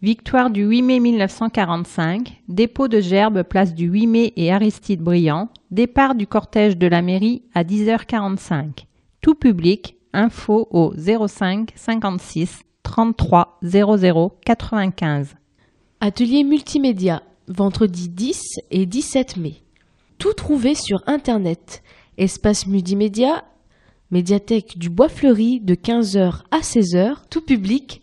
Victoire du 8 mai 1945, dépôt de gerbes place du 8 mai et Aristide Briand, départ du cortège de la mairie à 10h45. Tout public, Info au 05 56 33 00 95. Atelier multimédia, vendredi 10 et 17 mai. Tout trouvé sur Internet. Espace multimédia, médiathèque du Bois Fleuri de 15h à 16h, tout public,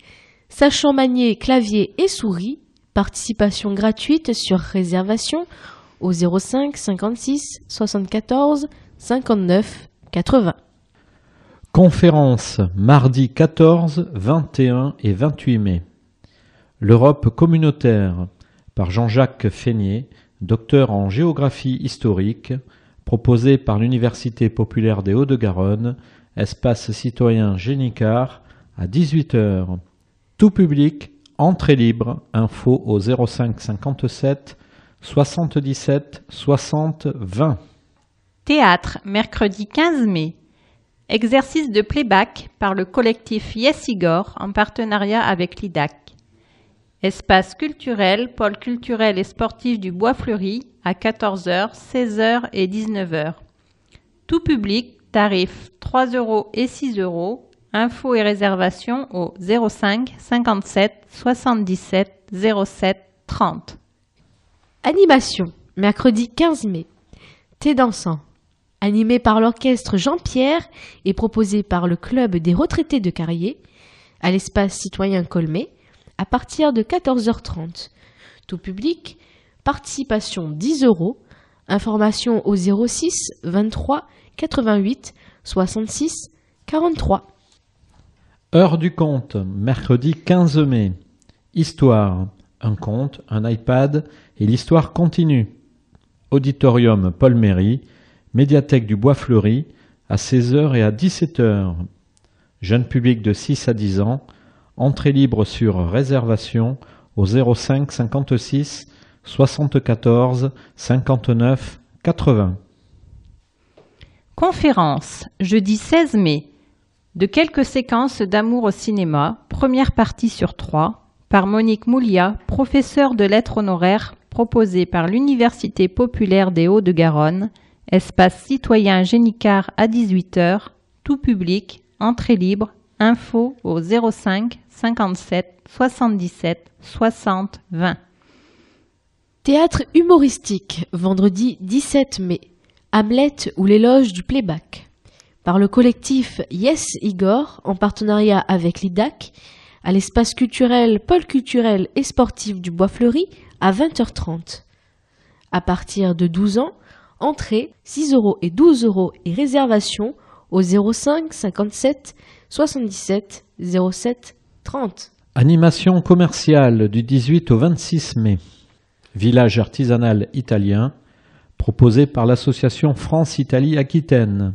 sachant manier clavier et souris, participation gratuite sur réservation au 05 56 74 59 80. Conférence mardi 14, 21 et 28 mai. L'Europe communautaire par Jean-Jacques Feignet, docteur en géographie historique, proposé par l'Université populaire des Hauts-de-Garonne, espace citoyen Génicard, à 18h. Tout public, entrée libre, info au 05 57 77 60 20. Théâtre, mercredi 15 mai. Exercice de playback par le collectif Yes Igor en partenariat avec l'IDAC. Espace culturel, pôle culturel et sportif du Bois Fleuri à 14h, 16h et 19h. Tout public, tarif 3 euros et 6 euros. Infos et réservations au 05 57 77 07 30. Animation, mercredi 15 mai. Thé dansant. Animé par l'orchestre Jean-Pierre et proposé par le Club des retraités de Carrier, à l'espace citoyen Colmé, à partir de 14h30. Tout public, participation 10 euros, information au 06 23 88 66 43. Heure du conte, mercredi 15 mai. Histoire, un conte, un iPad et l'histoire continue. Auditorium Paul Méry, médiathèque du Bois Fleuri, à 16h et à 17h. Jeune public de 6 à 10 ans, entrée libre sur réservation au 05 56 74 59 80. Conférence, jeudi 16 mai. De quelques séquences d'amour au cinéma, première partie sur trois, par Monique Moulia, professeure de lettres honoraires proposée par l'Université populaire des Hauts-de-Garonne, espace citoyen Génicard à 18h, tout public, entrée libre, info au 05 57 77 60 20. Théâtre humoristique, vendredi 17 mai. Hamlet ou l'éloge du playback. Par le collectif Yes Igor, en partenariat avec l'IDAC, à l'espace culturel, pôle culturel et sportif du Bois Fleuri, à 20h30. À partir de 12 ans, entrée 6 euros et 12 euros et réservation au 05 57 77 07 30. Animation commerciale du 18 au 26 mai. Village artisanal italien proposé par l'association France-Italie Aquitaine.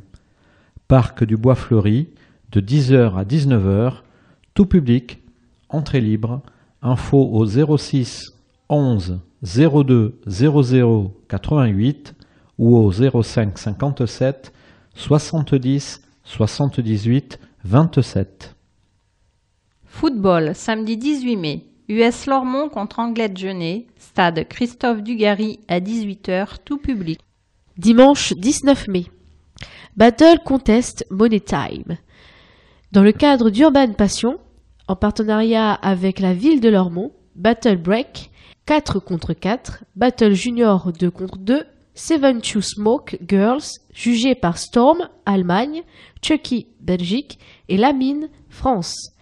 Parc du Bois Fleuri de 10h à 19h, tout public, entrée libre, info au 06 11 02 00 88 ou au 05 57 70 78 27. Football, samedi 18 mai. US Lormont contre Anglette Genet, stade Christophe Dugarry à 18h, tout public. Dimanche 19 mai. Battle Contest Money Time. Dans le cadre d'Urban Passion, en partenariat avec la ville de Lormont, Battle Break, 4 contre 4, Battle Junior 2 contre 2, Seven to Smoke Girls, jugé par Storm, Allemagne, Chucky, Belgique et Lamine, France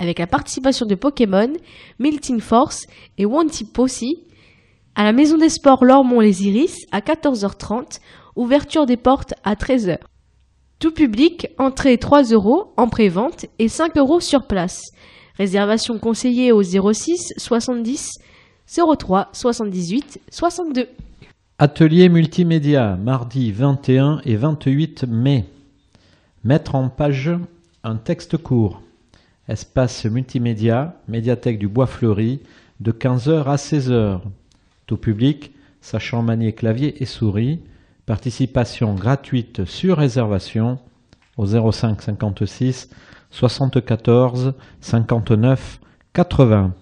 avec la participation de Pokémon, Milting Force et Wanty Posse, à la Maison des Sports Lormont-les Iris à 14h30, ouverture des portes à 13h. Tout public, entrée 3 euros en pré-vente et 5 euros sur place. Réservation conseillée au 06 70 03 78 62. Atelier multimédia, mardi 21 et 28 mai. Mettre en page un texte court espace multimédia, médiathèque du Bois Fleuri, de 15h à 16h. Tout public, sachant manier clavier et souris, participation gratuite sur réservation au 05 56 74 59 80.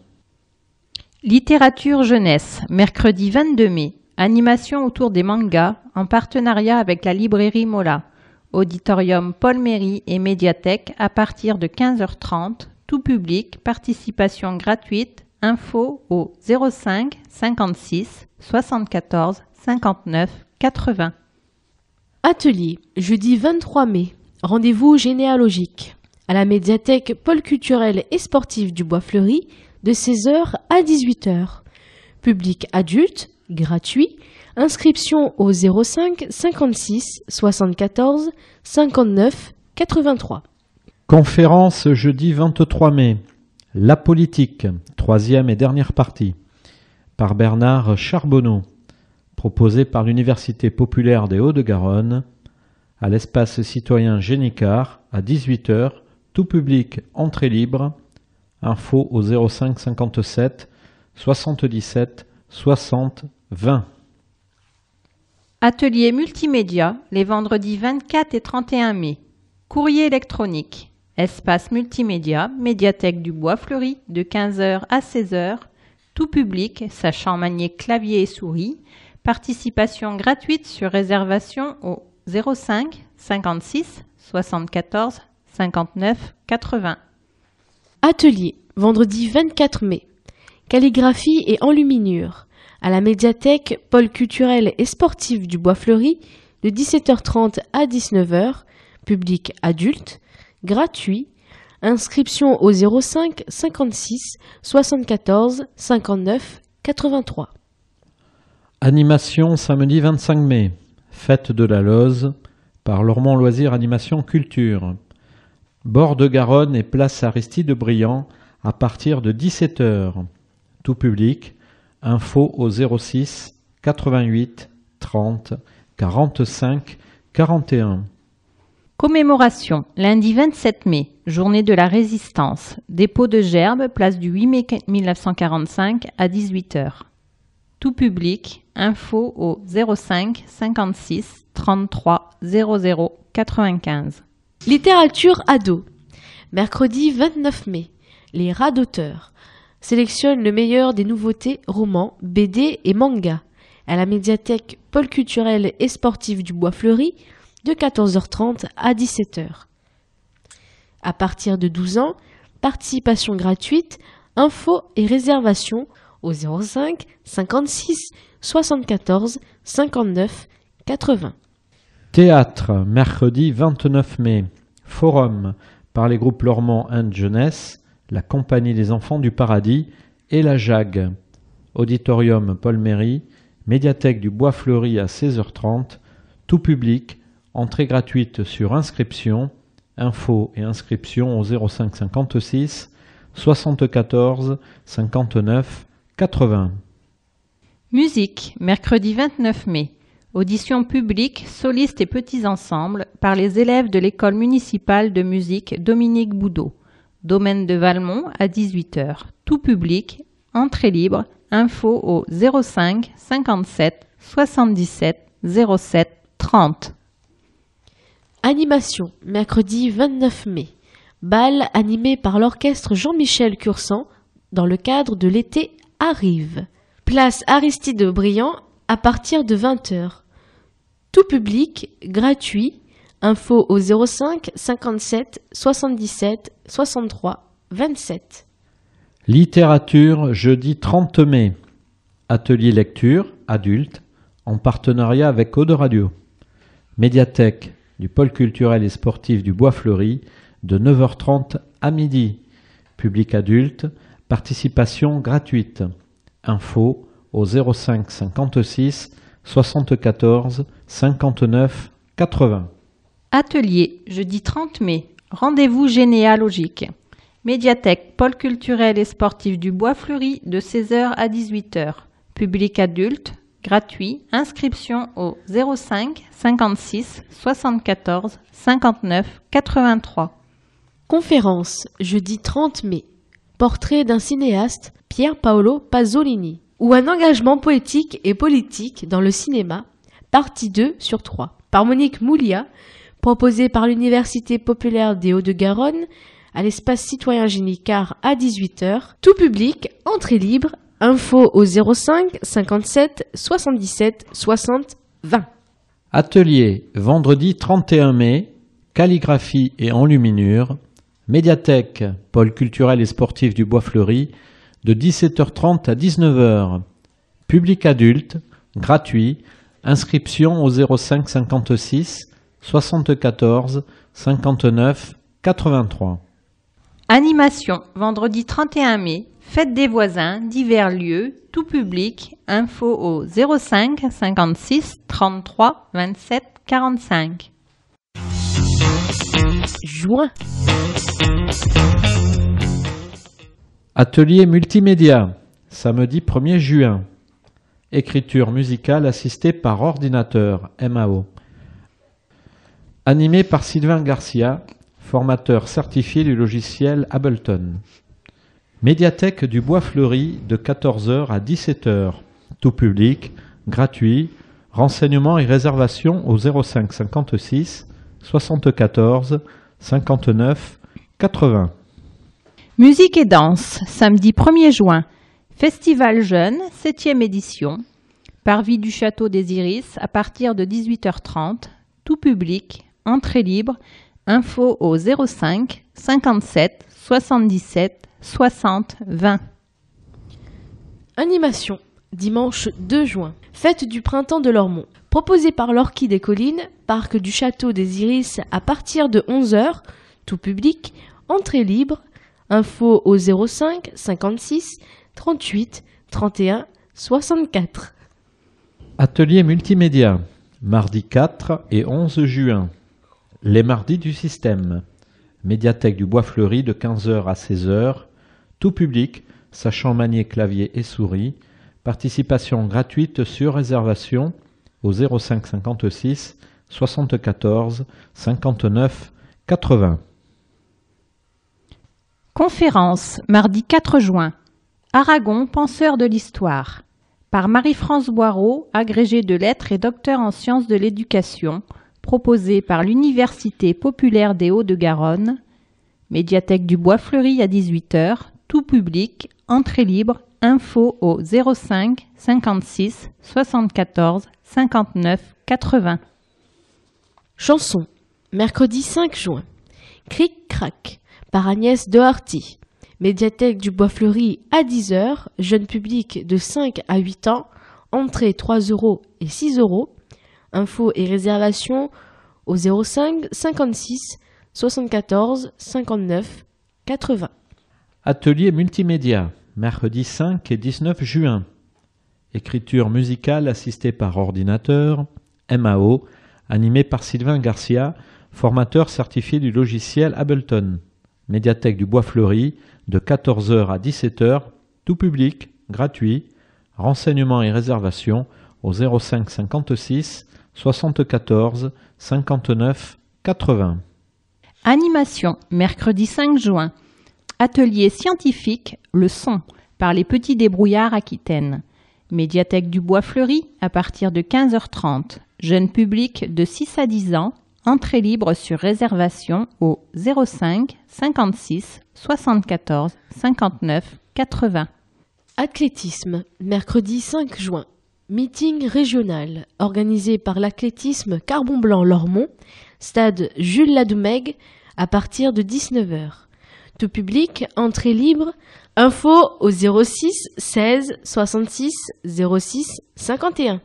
Littérature jeunesse, mercredi 22 mai. Animation autour des mangas en partenariat avec la librairie Mola. Auditorium Paul Méry et médiathèque à partir de 15h30, tout public, participation gratuite, Info au 05 56 74 59 80. Atelier, jeudi 23 mai. Rendez-vous généalogique à la médiathèque Pôle culturel et sportif du Bois Fleuri de 16h à 18h. Public adulte, gratuit. Inscription au 05 56 74 59 83. Conférence jeudi 23 mai. La politique, troisième et dernière partie, par Bernard Charbonneau, proposée par l'Université populaire des Hauts-de-Garonne, à l'espace citoyen Génicard, à 18h, tout public, entrée libre, info au 05 57 77 60 20. Atelier multimédia les vendredis 24 et 31 mai. Courrier électronique. Espace multimédia, médiathèque du Bois Fleuri, de 15h à 16h. Tout public, sachant manier clavier et souris. Participation gratuite sur réservation au 05 56 74 59 80. Atelier, vendredi 24 mai. Calligraphie et enluminure. À la médiathèque Pôle culturel et sportif du Bois Fleuri, de 17h30 à 19h. Public adulte gratuit. Inscription au 05 56 74 59 83. Animation samedi 25 mai. Fête de la Loze par Lormont Loisirs Animation Culture. Bord de Garonne et place Aristide Briand à partir de 17h. Tout public. Info au 06 88 30 45 41. Commémoration, lundi 27 mai, journée de la résistance. Dépôt de gerbes, place du 8 mai 1945 à 18h. Tout public, info au 05 56 33 00 95. Littérature ado. Mercredi 29 mai, les rats d'auteurs sélectionnent le meilleur des nouveautés romans, BD et manga à la médiathèque Pôle culturel et sportif du Bois Fleuri de 14h30 à 17h. À partir de 12 ans, participation gratuite, infos et réservation au 05 56 74 59 80. Théâtre, mercredi 29 mai. Forum par les groupes Lormand and Jeunesse, la Compagnie des Enfants du Paradis et la JAG. Auditorium Paul Méry, médiathèque du Bois Fleuri à 16h30, tout public, entrée gratuite sur inscription, info et inscription au 05 56 74 59 80. Musique, mercredi 29 mai. Audition publique, solistes et petits ensembles par les élèves de l'école municipale de musique Dominique Boudot. Domaine de Valmont à 18h. Tout public, entrée libre, info au 05 57 77 07 30. Animation, mercredi 29 mai. Bal animé par l'orchestre Jean-Michel Cursan dans le cadre de l'été arrive. Place Aristide Briand à partir de 20h. Tout public, gratuit. Info au 05 57 77 63 27. Littérature, jeudi 30 mai. Atelier lecture, adulte, en partenariat avec Eau Radio. Médiathèque du pôle culturel et sportif du Bois Fleuri, de 9h30 à midi. Public adulte, participation gratuite. Info au 05 56 74 59 80. Atelier, jeudi 30 mai. Rendez-vous généalogique. Médiathèque Pôle culturel et sportif du Bois Fleuri de 16h à 18h. Public adulte, gratuit. Inscription au 05 56 74 59 83. Conférence, jeudi 30 mai. Portrait d'un cinéaste, Pier Paolo Pasolini. Ou un engagement poétique et politique dans le cinéma, partie 2 sur 3. Par Monique Moulia, proposé par l'Université populaire des Hauts-de-Garonne à l'espace citoyen Génicard à 18h. Tout public, entrée libre, info au 05 57 77 60 20. Atelier, vendredi 31 mai, calligraphie et enluminure, médiathèque, pôle culturel et sportif du Bois Fleuri, de 17h30 à 19h. Public adulte, gratuit, inscription au 05 56 74 59 83. Animation, vendredi 31 mai, fête des voisins, divers lieux, tout public, info au 05 56 33 27 45. Juin. Atelier multimédia, samedi 1er juin. Écriture musicale assistée par ordinateur, MAO. Animé par Sylvain Garcia, formateur certifié du logiciel Ableton. Médiathèque du Bois Fleuri de 14h à 17h. Tout public, gratuit. Renseignements et réservations au 05 56 74 59 80. Musique et danse, samedi 1er juin. Festival Jeune, 7e édition. Parvis du Château des Iris à partir de 18h30. Tout public, entrée libre. Info au 05 57 77 60 20. Animation. Dimanche 2 juin. Fête du printemps de Lormont. Proposée par l'Orchid des Collines, parc du Château des Iris à partir de 11h. Tout public, entrée libre. Info au 05 56 38 31 64. Atelier multimédia, mardi 4 et 11 juin. Les mardis du système. Médiathèque du Bois Fleuri de 15h à 16h. Tout public, sachant manier clavier et souris. Participation gratuite sur réservation au 05 56 74 59 80. Conférence, mardi 4 juin. Aragon, penseur de l'histoire. Par Marie-France Boireau, agrégée de lettres et docteur en sciences de l'éducation, proposée par l'Université populaire des Hauts-de-Garonne. Médiathèque du Bois Fleuri à 18h, tout public, entrée libre, info au 05 56 74 59 80. Chanson. Mercredi 5 juin. Cric-crac par Agnès Doherty. Médiathèque du Bois Fleuri à 10h. Jeune public de 5 à 8 ans. Entrée 3 euros et 6 euros. Infos et réservations au 05 56 74 59 80. Atelier multimédia, mercredi 5 et 19 juin. Écriture musicale assistée par ordinateur, MAO, animé par Sylvain Garcia, formateur certifié du logiciel Ableton. Médiathèque du Bois Fleuri, de 14h à 17h, tout public, gratuit. Renseignements et réservations au 05 56 74 59 80. Animation, mercredi 5 juin. Atelier scientifique, le son, par les petits débrouillards Aquitaine. Médiathèque du Bois Fleuri, à partir de 15h30. Jeune public de 6 à 10 ans, entrée libre sur réservation au 05 56 74 59 80. Athlétisme, mercredi 5 juin. Meeting régional organisé par l'athlétisme Carbon Blanc Lormont, stade Jules Ladoumègue, à partir de 19h. Tout public, entrée libre, info au 06 16 66 06 51.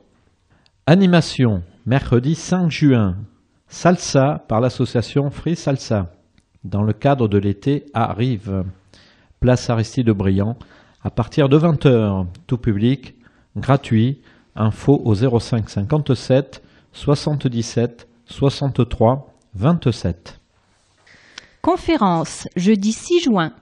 Animation, mercredi 5 juin. Salsa par l'association Free Salsa. Dans le cadre de l'été arrive. Place Aristide Briand, à partir de 20h. Tout public, gratuit. Info au 05 57 77 63 27. Conférence, jeudi 6 juin.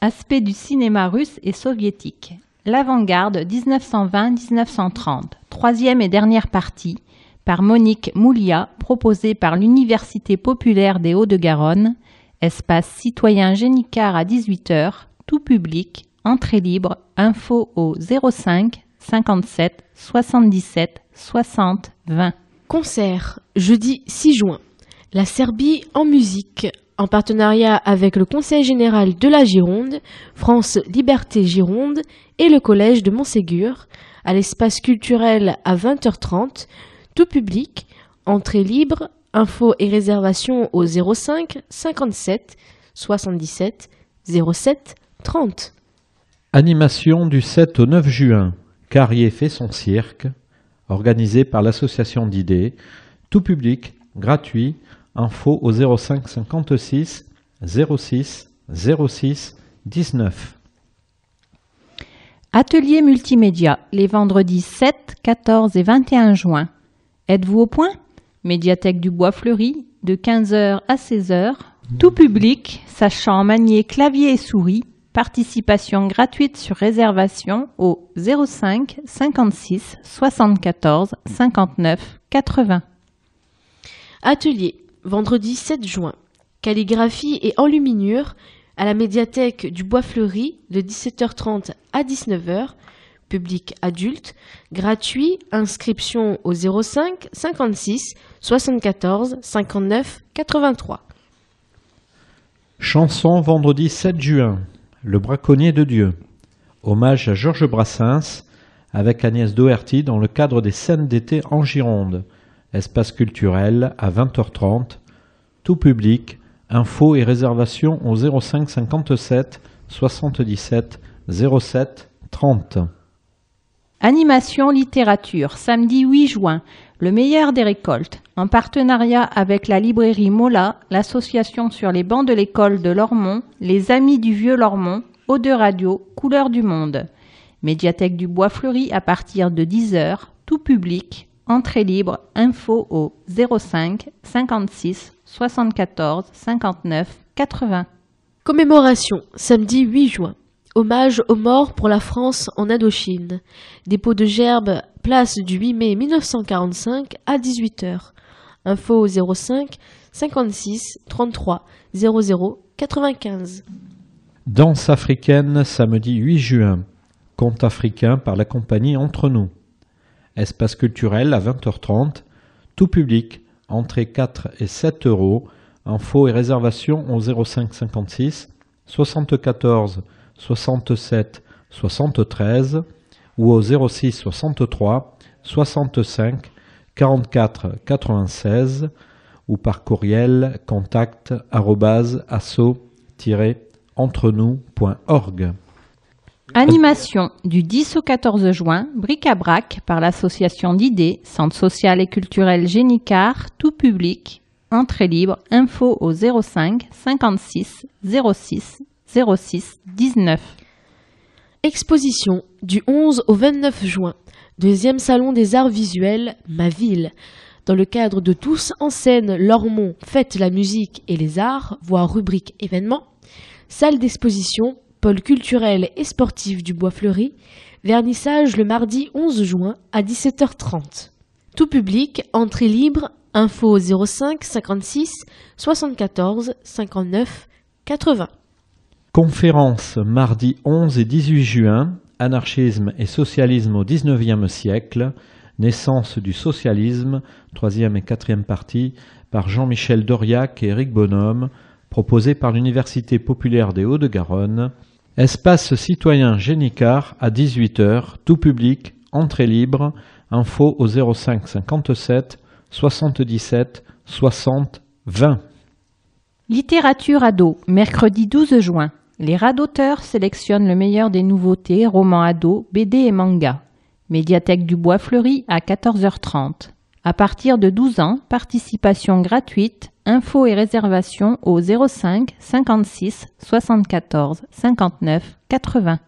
Aspect du cinéma russe et soviétique. L'avant-garde 1920-1930. Troisième et dernière partie. Par Monique Moulia, proposée par l'Université populaire des Hauts-de-Garonne. Espace citoyen Génicard à 18h. Tout public. Entrée libre. Info au 05 57 77 60 20. Concert, jeudi 6 juin. La Serbie en musique, en partenariat avec le Conseil général de la Gironde, France Liberté Gironde et le Collège de Montségur, à l'espace culturel à 20h30, tout public, entrée libre, infos et réservations au 05 57 77 07 30. Animation du 7 au 9 juin. Carrier fait son cirque, organisé par l'association d'idées, tout public, gratuit, info au 05 56 06 06 19. Atelier multimédia les vendredis 7, 14 et 21 juin. Êtes-vous au point? Médiathèque du Bois Fleuri de 15h à 16h. Tout public, sachant manier clavier et souris. Participation gratuite sur réservation au 05 56 74 59 80. Atelier, vendredi 7 juin. Calligraphie et enluminure à la médiathèque du Bois Fleuri de 17h30 à 19h. Public adulte, gratuit, inscription au 05 56 74 59 83. Chanson vendredi 7 juin. Le braconnier de Dieu. Hommage à Georges Brassens avec Agnès Doherty dans le cadre des scènes d'été en Gironde. Espace culturel à 20h30. Tout public. Infos et réservations au 05 57 77 07 30. Animation littérature, samedi 8 juin, le meilleur des récoltes, en partenariat avec la librairie Mola, l'association sur les bancs de l'école de Lormont, les Amis du Vieux Lormont, Eau de Radio, Couleur du Monde. Médiathèque du Bois Fleuri à partir de 10h, tout public, entrée libre, info au 05 56 74 59 80. Commémoration, samedi 8 juin. Hommage aux morts pour la France en Indochine. Dépôt de gerbe, place du 8 mai 1945 à 18h. Info au 05 56 33 00 95. Danse africaine samedi 8 juin. Conte africain par la compagnie Entre nous. Espace culturel à 20h30. Tout public. Entrée 4 et 7 euros. Infos et réservations au 05 56 74 67 73 ou au 06 63 65 44 96 ou par courriel contact asso-entrenous.org. Animation du 10 au 14 juin, bric-à-brac par l'association d'idées, Centre social et culturel Génicard, tout public, entrée libre, info au 05 56 06 06 19. Exposition du 11 au 29 juin. Deuxième salon des arts visuels, ma ville. Dans le cadre de Tous en scène, Lormont, Fête la musique et les arts, voire rubrique événements. Salle d'exposition, pôle culturel et sportif du Bois Fleuri. Vernissage le mardi 11 juin à 17h30. Tout public, entrée libre, info 05 56 74 59 80. Conférence mardi 11 et 18 juin, Anarchisme et socialisme au XIXe siècle, naissance du socialisme, troisième et quatrième partie, par Jean-Michel Doriac et Éric Bonhomme, proposé par l'Université populaire des Hauts-de-Garonne. Espace citoyen Génicard à 18h, tout public, entrée libre, info au 05 57 77 60 20. Littérature ado, mercredi 12 juin. Les radoteurs sélectionnent le meilleur des nouveautés, romans ados, BD et manga. Médiathèque du Bois Fleuri à 14h30. À partir de 12 ans, participation gratuite, infos et réservations au 05 56 74 59 80.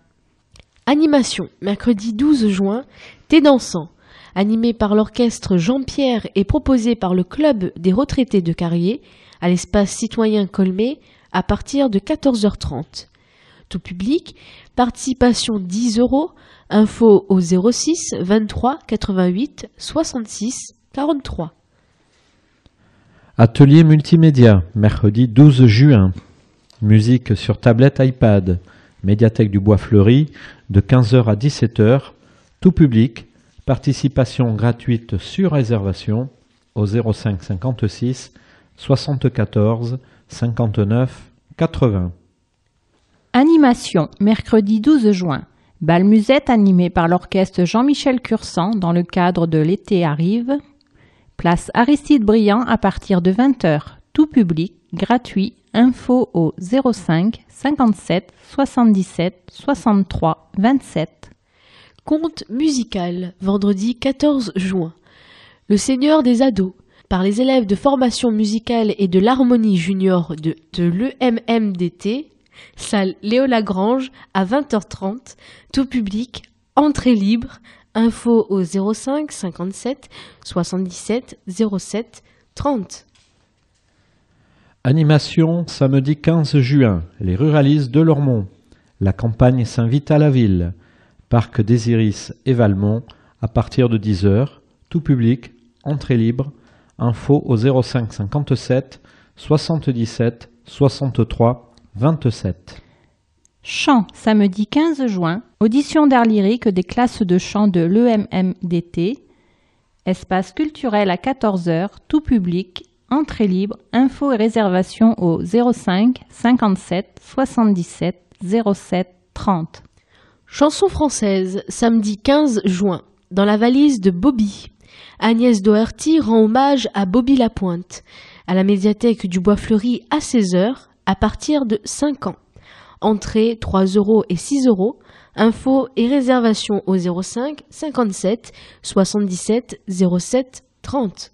Animation, mercredi 12 juin, Thé dansant. Animé par l'orchestre Jean-Pierre et proposé par le Club des retraités de Carrier, à l'espace citoyen Colmé, à partir de 14h30. Tout public, participation 10 euros, info au 06 23 88 66 43. Atelier multimédia, mercredi 12 juin. Musique sur tablette iPad. Médiathèque du Bois Fleuri, de 15h à 17h. Tout public. Participation gratuite sur réservation au 05 56 74 59 80. Animation, mercredi 12 juin. Bal musette animé par l'orchestre Jean-Michel Cursan dans le cadre de L'été arrive. Place Aristide Briand à partir de 20h. Tout public, gratuit. info au 05 57 77 63 27. Conte musical, vendredi 14 juin. Le Seigneur des ados, par les élèves de formation musicale et de l'harmonie junior de, de l'EMMDT, salle Léo Lagrange à 20h30, tout public, entrée libre, info au 05 57 77 07 30. Animation samedi 15 juin, les ruralistes de Lormont. La campagne s'invite à la ville. Parc des Iris et Valmont à partir de 10h. Tout public, entrée libre. Info au 05 57 77 63 27. Chant, samedi 15 juin, audition d'art lyrique des classes de chant de l'EMMDT. Espace culturel à 14h, tout public, entrée libre, info et réservation au 05 57 77 07 30. Chanson française, samedi 15 juin, dans la valise de Bobby. Agnès Doherty rend hommage à Bobby Lapointe, à la médiathèque du Bois Fleuri à 16h, à partir de 5 ans. Entrée 3 euros et 6 euros. Info et réservation au 05 57 77 07 30.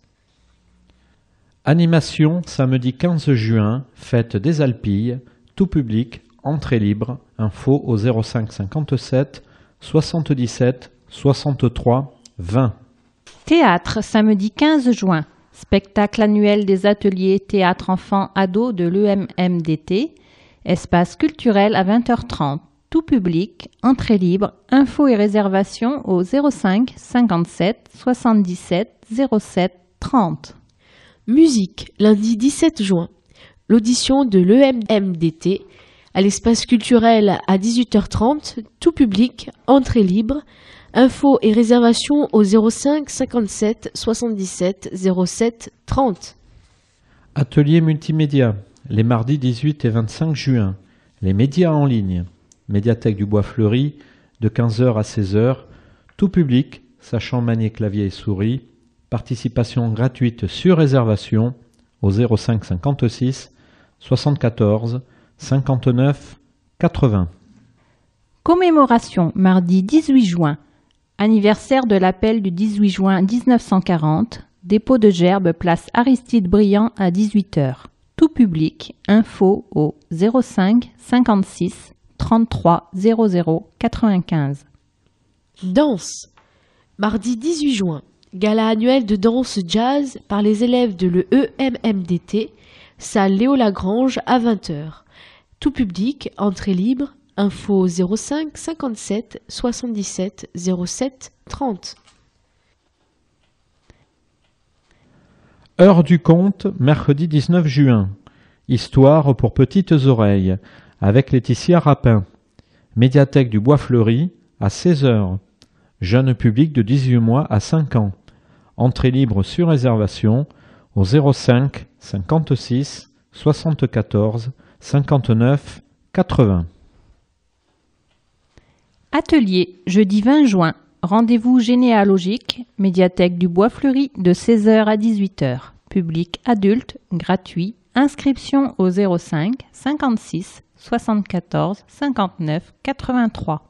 Animation samedi 15 juin, fête des Alpilles, tout public, entrée libre, info au 05 57 77 63 20. Théâtre, samedi 15 juin. Spectacle annuel des ateliers théâtre enfants ados de l'EMMDT. Espace culturel à 20h30. Tout public, entrée libre, info et réservation au 05 57 77 07 30. Musique, lundi 17 juin. L'audition de l'EMMDT à l'espace culturel à 18h30, tout public, entrée libre. Info et réservation au 05 57 77 07 30. Atelier multimédia, les mardis 18 et 25 juin. Les médias en ligne. Médiathèque du Bois Fleuri, de 15h à 16h. Tout public, sachant manier clavier et souris. Participation gratuite sur réservation au 05 56 74 59 80. Commémoration, mardi 18 juin. Anniversaire de l'appel du 18 juin 1940. Dépôt de gerbe, place Aristide Briand à 18h. Tout public, info au 05 56 33 00 95. Danse. Mardi 18 juin. Gala annuel de danse jazz par les élèves de l'EMMDT, salle Léo Lagrange à 20h. Tout public, entrée libre, info 05 57 77 07 30. Heure du conte, mercredi 19 juin. Histoire pour petites oreilles, avec Laetitia Rapin. Médiathèque du Bois Fleuri, à 16h. Jeune public de 18 mois à 5 ans. Entrée libre sur réservation au 05 56 74 59 80. Atelier, jeudi 20 juin. Rendez-vous généalogique, médiathèque du Bois Fleuri de 16h à 18h. Public adulte, gratuit. Inscription au 05 56 74 59 83.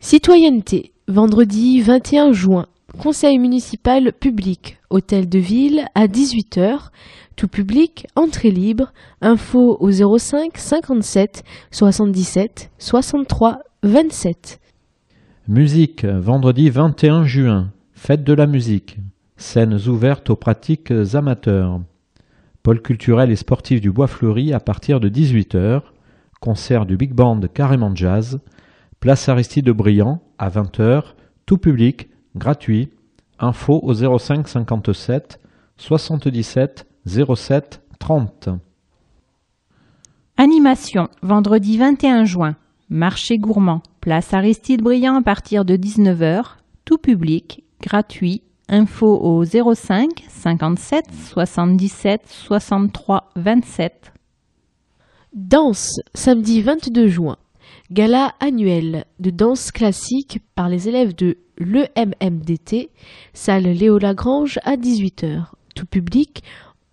Citoyenneté, vendredi 21 juin. Conseil municipal public, hôtel de ville à 18h. Tout public, entrée libre. Info au 05 57 77 63 27. Musique, vendredi 21 juin. Fête de la musique. Scènes ouvertes aux pratiques amateurs. Pôle culturel et sportif du Bois Fleuri à partir de 18h. Concert du Big Band Carrément Jazz. Place Aristide Briand à 20h. Tout public, gratuit. Info au 05 57 77 07 30. Animation, vendredi 21 juin. Marché gourmand, place Aristide Briand à partir de 19h. Tout public, gratuit. Info au 05 57 77 63 27. Danse, samedi 22 juin. Gala annuel de danse classique par les élèves de l'EMMDT, salle Léo Lagrange à 18h. Tout public,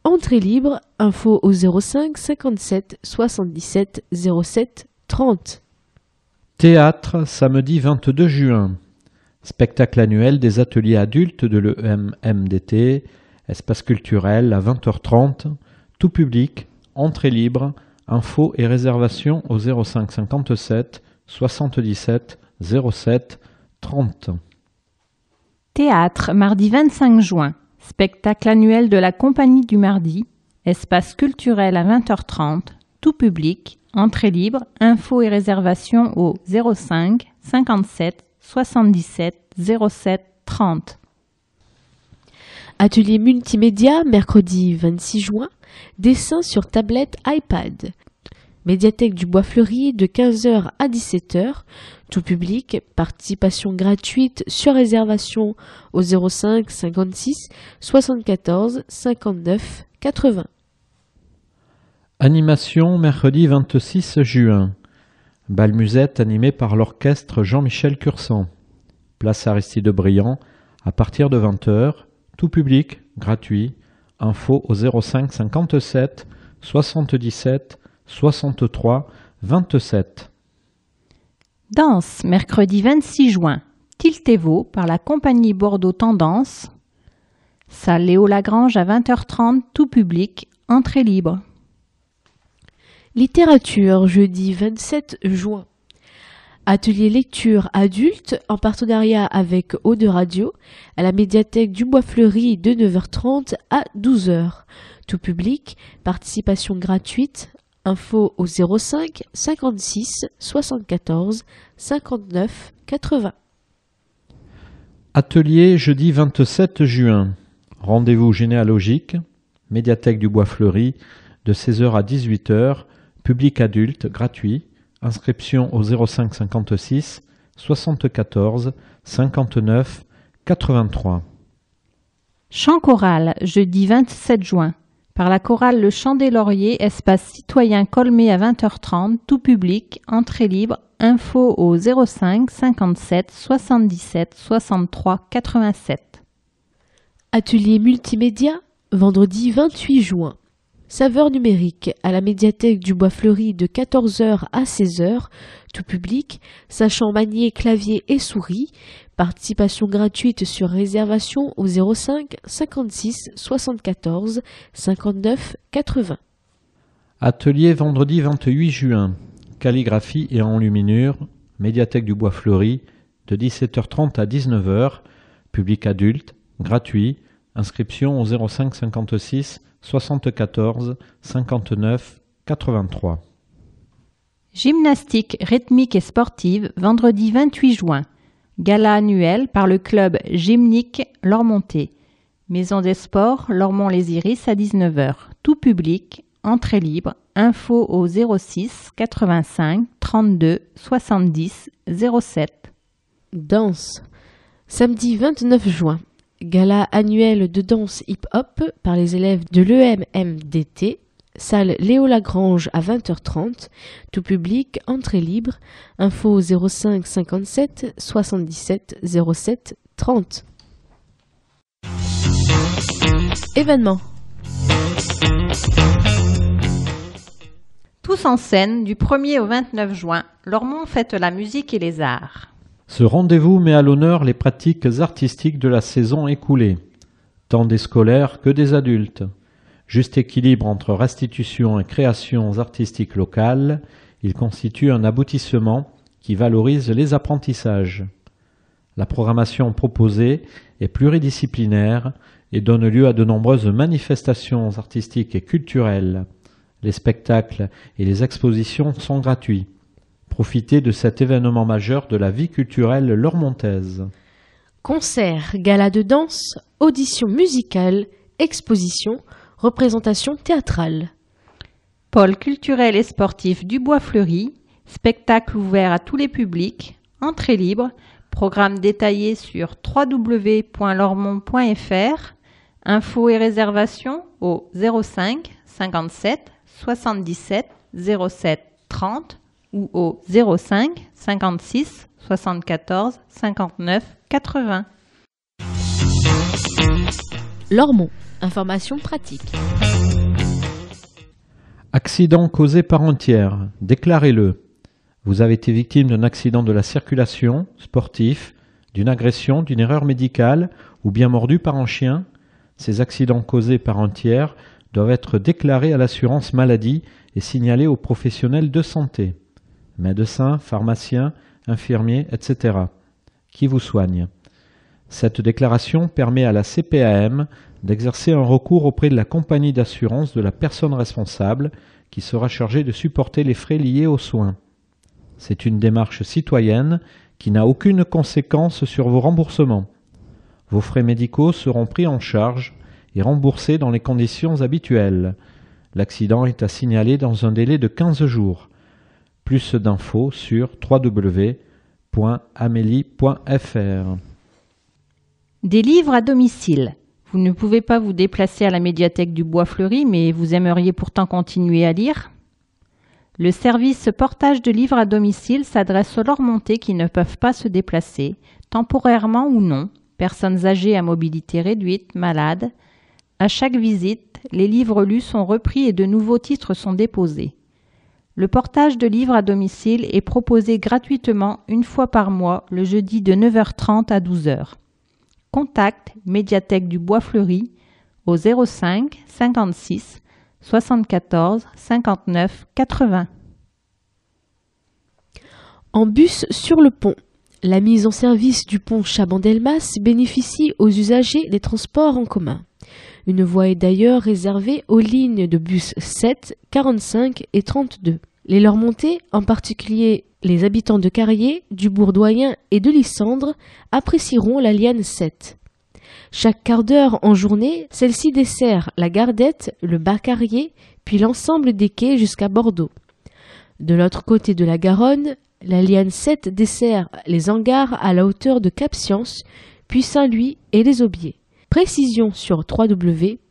entrée libre, info au 05 57 77 07 30. Théâtre, samedi 22 juin. Spectacle annuel des ateliers adultes de l'EMMDT, espace culturel à 20h30, tout public, entrée libre, info et réservation au 05 57 77 07 30. Théâtre, mardi 25 juin. Spectacle annuel de la Compagnie du Mardi. Espace culturel à 20h30. Tout public. Entrée libre. Infos et réservations au 05 57 77 07 30. Atelier multimédia, mercredi 26 juin. Dessin sur tablette iPad. Médiathèque du Bois Fleuri de 15h à 17h. Tout public, participation gratuite sur réservation au 05 56 74 59 80. Animation mercredi 26 juin. Bal musette animé par l'orchestre Jean-Michel Cursan. Place Aristide Briand à partir de 20h. Tout public, gratuit. Info au 05 57 77 63 27. Danse, mercredi 26 juin. Tiltevo par la compagnie Bordeaux Tendance. Salle Léo Lagrange à 20h30, tout public, entrée libre. Littérature, jeudi 27 juin. Atelier lecture adulte en partenariat avec Eau de Radio à la médiathèque du Bois Fleuri de 9h30 à 12h. Tout public, participation gratuite, Info au 05 56 74 59 80. Atelier jeudi 27 juin. Rendez-vous généalogique, médiathèque du Bois Fleuri, de 16h à 18h, public adulte, gratuit, inscription au 05 56 74 59 83. Chant choral, jeudi 27 juin par la chorale Le Chant des Lauriers, espace citoyen Colmé à 20h30, tout public, entrée libre, info au 05 57 77 63 87. Atelier multimédia, vendredi 28 juin. Saveur numérique à la médiathèque du Bois Fleuri de 14h à 16h, tout public, sachant manier clavier et souris, participation gratuite sur réservation au 05 56 74 59 80. Atelier vendredi 28 juin. Calligraphie et enluminure, médiathèque du Bois Fleuri, de 17h30 à 19h, public adulte, gratuit, inscription au 05 56 74 59 83. Gymnastique rythmique et sportive, vendredi 28 juin. Gala annuel par le club Gymnique Lormonté. Maison des sports, Lormont-les Iris à 19h. Tout public, entrée libre, info au 06 85 32 70 07. Danse. Samedi 29 juin. Gala annuel de danse hip-hop par les élèves de l'EMMDT, salle Léo Lagrange à 20h30, tout public, entrée libre, info 05 57 77 07 30. Événement. Tous en scène du 1er au 29 juin, Lormont fête la musique et les arts. Ce rendez-vous met à l'honneur les pratiques artistiques de la saison écoulée, tant des scolaires que des adultes. Juste équilibre entre restitution et créations artistiques locales, il constitue un aboutissement qui valorise les apprentissages. La programmation proposée est pluridisciplinaire et donne lieu à de nombreuses manifestations artistiques et culturelles. Les spectacles et les expositions sont gratuits. Profitez de cet événement majeur de la vie culturelle lormontaise. Concert, gala de danse, audition musicale, exposition, représentation théâtrale. Pôle culturel et sportif du Bois Fleuri, spectacle ouvert à tous les publics, entrée libre, programme détaillé sur www.lormont.fr, infos et réservations au 05 57 77 07 30 ou au 05 56 74 59 80. Lormont, information pratique. Accident causé par un tiers. Déclarez-le. Vous avez été victime d'un accident de la circulation, sportif, d'une agression, d'une erreur médicale ou bien mordu par un chien. Ces accidents causés par un tiers doivent être déclarés à l'assurance maladie et signalés aux professionnels de santé, médecins, pharmaciens, infirmiers, etc., qui vous soignent. Cette déclaration permet à la CPAM d'exercer un recours auprès de la compagnie d'assurance de la personne responsable qui sera chargée de supporter les frais liés aux soins. C'est une démarche citoyenne qui n'a aucune conséquence sur vos remboursements. Vos frais médicaux seront pris en charge et remboursés dans les conditions habituelles. L'accident est à signaler dans un délai de 15 jours. Plus d'infos sur www.amélie.fr. Des livres à domicile. Vous ne pouvez pas vous déplacer à la médiathèque du Bois Fleuri, mais vous aimeriez pourtant continuer à lire Le service portage de livres à domicile s'adresse aux Lormontais qui ne peuvent pas se déplacer, temporairement ou non, personnes âgées à mobilité réduite, malades. À chaque visite, les livres lus sont repris et de nouveaux titres sont déposés. Le portage de livres à domicile est proposé gratuitement une fois par mois, le jeudi de 9h30 à 12h. Contact Médiathèque du Bois Fleuri au 05 56 74 59 80. En bus sur le pont. La mise en service du pont Chabandelmas bénéficie aux usagers des transports en commun. Une voie est d'ailleurs réservée aux lignes de bus 7, 45 et 32. Les leurs montées, en particulier les habitants de Carrier, du Bourdoyen et de Lissandre apprécieront la liane 7. Chaque quart d'heure en journée, celle-ci dessert la Gardette, le bas Carrier, puis l'ensemble des quais jusqu'à Bordeaux. De l'autre côté de la Garonne, la liane 7 dessert les hangars à la hauteur de Cap-Science, puis Saint-Louis et les Aubiers. Précision sur www.tbc.com.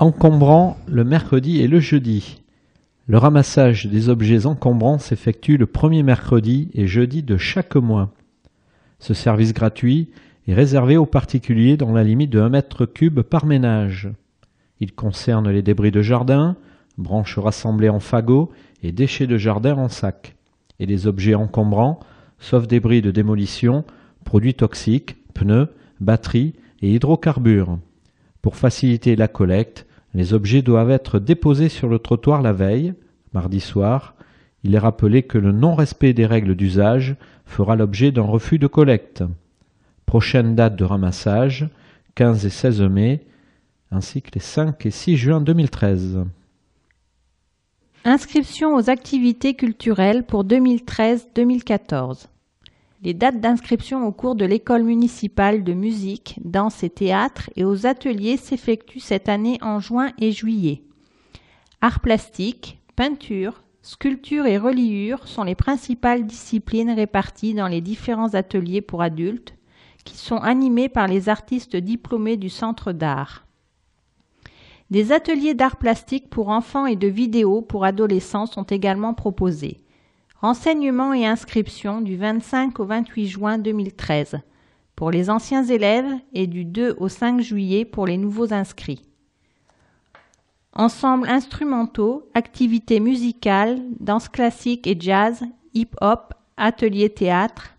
Encombrant le mercredi et le jeudi. Le ramassage des objets encombrants s'effectue le premier mercredi et jeudi de chaque mois. Ce service gratuit est réservé aux particuliers dans la limite de 1 mètre cube par ménage. Il concerne les débris de jardin, branches rassemblées en fagots et déchets de jardin en sac, et les objets encombrants, sauf débris de démolition, produits toxiques, pneus, batteries et hydrocarbures. Pour faciliter la collecte, les objets doivent être déposés sur le trottoir la veille, mardi soir. Il est rappelé que le non-respect des règles d'usage fera l'objet d'un refus de collecte. Prochaine date de ramassage, 15 et 16 mai, ainsi que les 5 et 6 juin 2013. Inscription aux activités culturelles pour 2013-2014. Les dates d'inscription au cours de l'école municipale de musique, danse et théâtre et aux ateliers s'effectuent cette année en juin et juillet. Arts plastiques, peinture, sculpture et reliure sont les principales disciplines réparties dans les différents ateliers pour adultes qui sont animés par les artistes diplômés du Centre d'art. Des ateliers d'art plastique pour enfants et de vidéos pour adolescents sont également proposés. Renseignements et inscriptions du 25 au 28 juin 2013 pour les anciens élèves et du 2 au 5 juillet pour les nouveaux inscrits. Ensemble instrumentaux, activités musicales, danse classique et jazz, hip-hop, ateliers théâtre.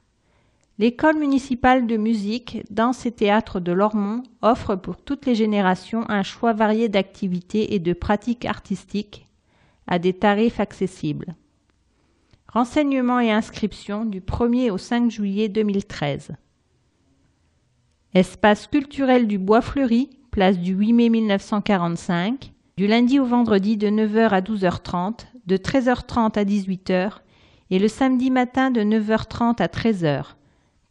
L'école municipale de musique, danse et théâtre de Lormont offre pour toutes les générations un choix varié d'activités et de pratiques artistiques à des tarifs accessibles. Renseignements et inscriptions du 1er au 5 juillet 2013. Espace culturel du Bois Fleuri, place du 8 mai 1945, du lundi au vendredi de 9h à 12h30, de 13h30 à 18h et le samedi matin de 9h30 à 13h.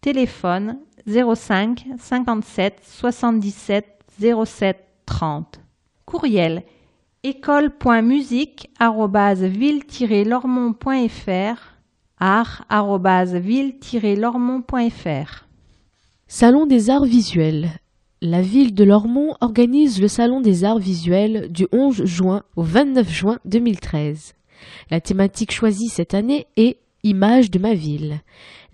Téléphone 05 57 77 07 30. Courriel école.musique-ville-lormont.fr art-ville-lormont.fr Salon des arts visuels. La ville de Lormont organise le Salon des arts visuels du 11 juin au 29 juin 2013. La thématique choisie cette année est Images de ma ville.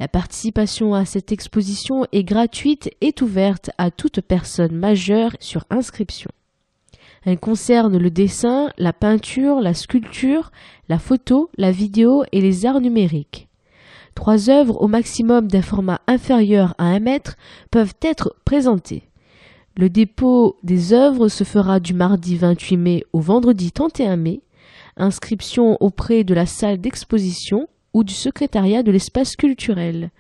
La participation à cette exposition est gratuite et ouverte à toute personne majeure sur inscription. Elle concerne le dessin, la peinture, la sculpture, la photo, la vidéo et les arts numériques. Trois œuvres au maximum d'un format inférieur à un mètre peuvent être présentées. Le dépôt des œuvres se fera du mardi 28 mai au vendredi 31 mai. Inscription auprès de la salle d'exposition ou du secrétariat de l'espace culturel.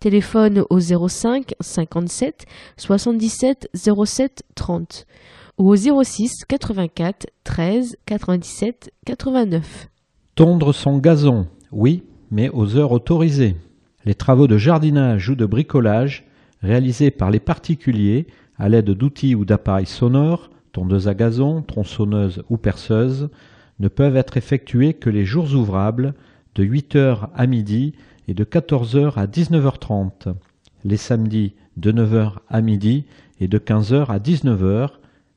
Téléphone au 05 57 77 07 30 ou au 06 84 13 97 89. Tondre son gazon, oui, mais aux heures autorisées. Les travaux de jardinage ou de bricolage réalisés par les particuliers à l'aide d'outils ou d'appareils sonores, tondeuses à gazon, tronçonneuses ou perceuses, ne peuvent être effectués que les jours ouvrables de 8 h à midi et de 14 h à 19h30, les samedis de 9 h à midi et de 15 h à 19 h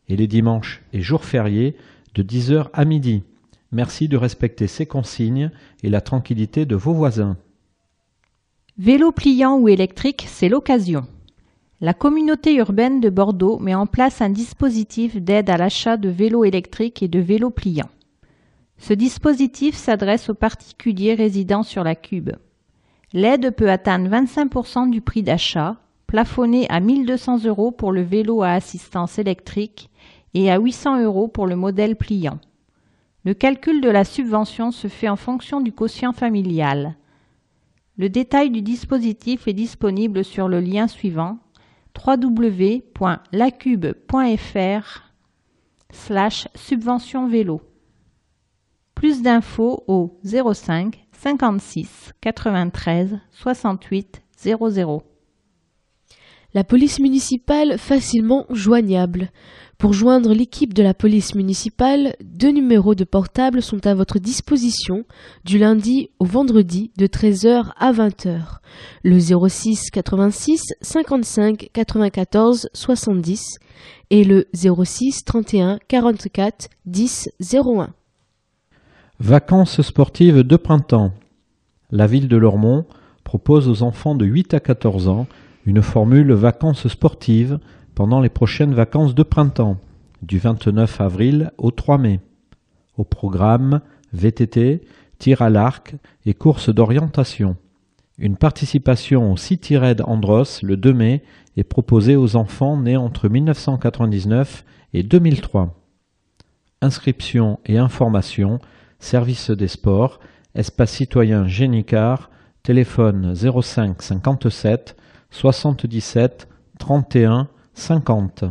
et les dimanches et jours fériés de 10 h à midi. Merci de respecter ces consignes et la tranquillité de vos voisins. Vélo pliant ou électrique, c'est l'occasion. La communauté urbaine de Bordeaux met en place un dispositif d'aide à l'achat de vélos électriques et de vélos pliants. Ce dispositif s'adresse aux particuliers résidant sur la Cube. L'aide peut atteindre 25% du prix d'achat, plafonné à 1200 euros pour le vélo à assistance électrique et à 800 euros pour le modèle pliant. Le calcul de la subvention se fait en fonction du quotient familial. Le détail du dispositif est disponible sur le lien suivant www.lacube.fr slash subvention vélo. Plus d'infos au 05 56 93 68 00. La police municipale facilement joignable. Pour joindre l'équipe de la police municipale, deux numéros de portable sont à votre disposition du lundi au vendredi de 13h à 20h. Le 06 86 55 94 70 et le 06 31 44 10 01. Vacances sportives de printemps. La ville de Lormont propose aux enfants de 8 à 14 ans une formule vacances sportives pendant les prochaines vacances de printemps, du 29 avril au 3 mai. Au programme VTT, tir à l'arc et course d'orientation. Une participation au City Red Andros le 2 mai est proposée aux enfants nés entre 1999 et 2003. Inscription et information, service des sports, espace citoyen Génicard, téléphone 05 57 77 31 50.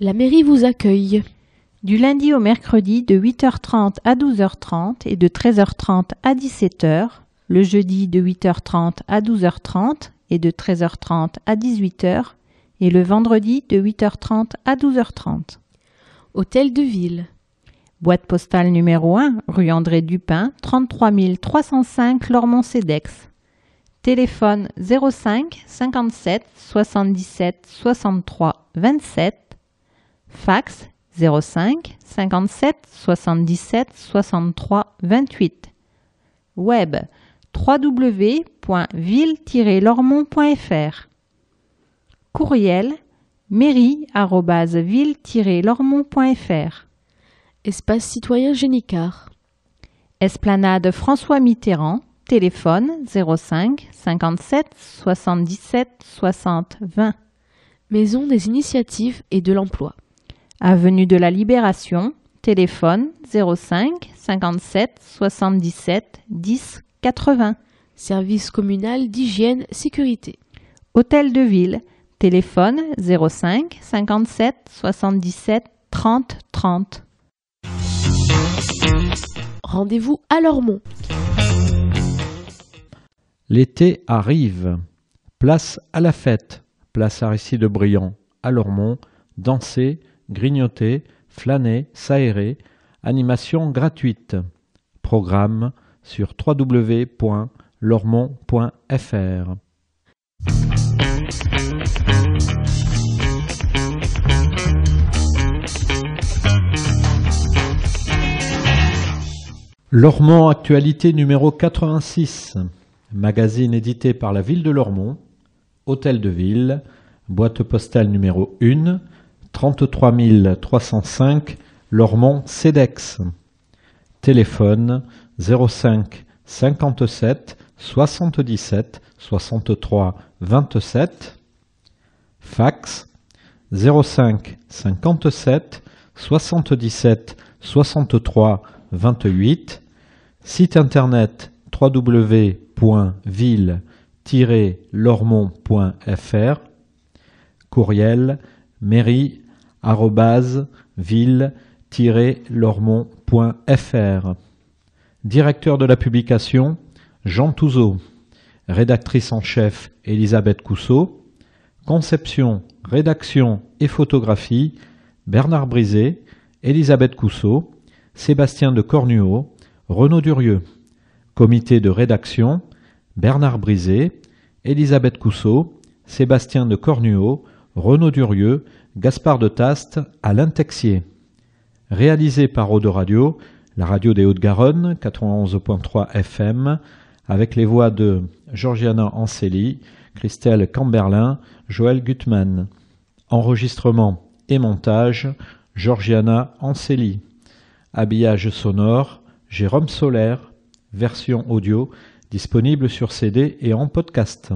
La mairie vous accueille. Du lundi au mercredi de 8h30 à 12h30 et de 13h30 à 17h, le jeudi de 8h30 à 12h30 et de 13h30 à 18h, et le vendredi de 8h30 à 12h30. Hôtel de ville. Boîte postale numéro 1, rue André Dupin, 33 305 Lormont-Cedex. Téléphone 05 57 77 63 27. Fax 05 57 77 63 28. Web www.ville-lormont.fr. Courriel mairie-ville-lormont.fr. Espace citoyen Génicard. Esplanade François Mitterrand, téléphone 05 57 77 60 20. Maison des initiatives et de l'emploi. Avenue de la Libération, téléphone 05 57 77 10 80. Service communal d'hygiène sécurité. Hôtel de ville, téléphone 05 57 77 30 30. Rendez-vous à Lormont. L'été arrive. Place à la fête. Place Aristide Briand à Lormont. Danser, grignoter, flâner, s'aérer. Animation gratuite. Programme sur www.lormont.fr. Lormont Actualité numéro 86. Magazine édité par la ville de Lormont. Hôtel de ville. Boîte postale numéro 1. 33 305 Lormont CEDEX. Téléphone 05 57 77 63 27. Fax 05 57 77 63 28. Site internet www.ville-lormont.fr. Courriel mairie-ville-lormont.fr. Directeur de la publication Jean Touzeau. Rédactrice en chef Elisabeth Cousseau. Conception, rédaction et photographie Bernard Brisé, Elisabeth Cousseau, Sébastien de Cornuau, Renaud Durieux. Comité de rédaction Bernard Brisé, Elisabeth Cousseau, Sébastien de Cornuau, Renaud Durieux, Gaspard de Taste, Alain Texier. Réalisé par Eau de Radio, la radio des Hauts-de-Garonne, 91.3 FM, avec les voix de Georgiana Anceli, Christelle Camberlin, Joël Gutmann. Enregistrement et montage, Georgiana Anceli. Habillage sonore, Jérôme Solaire. Version audio disponible sur CD et en podcast.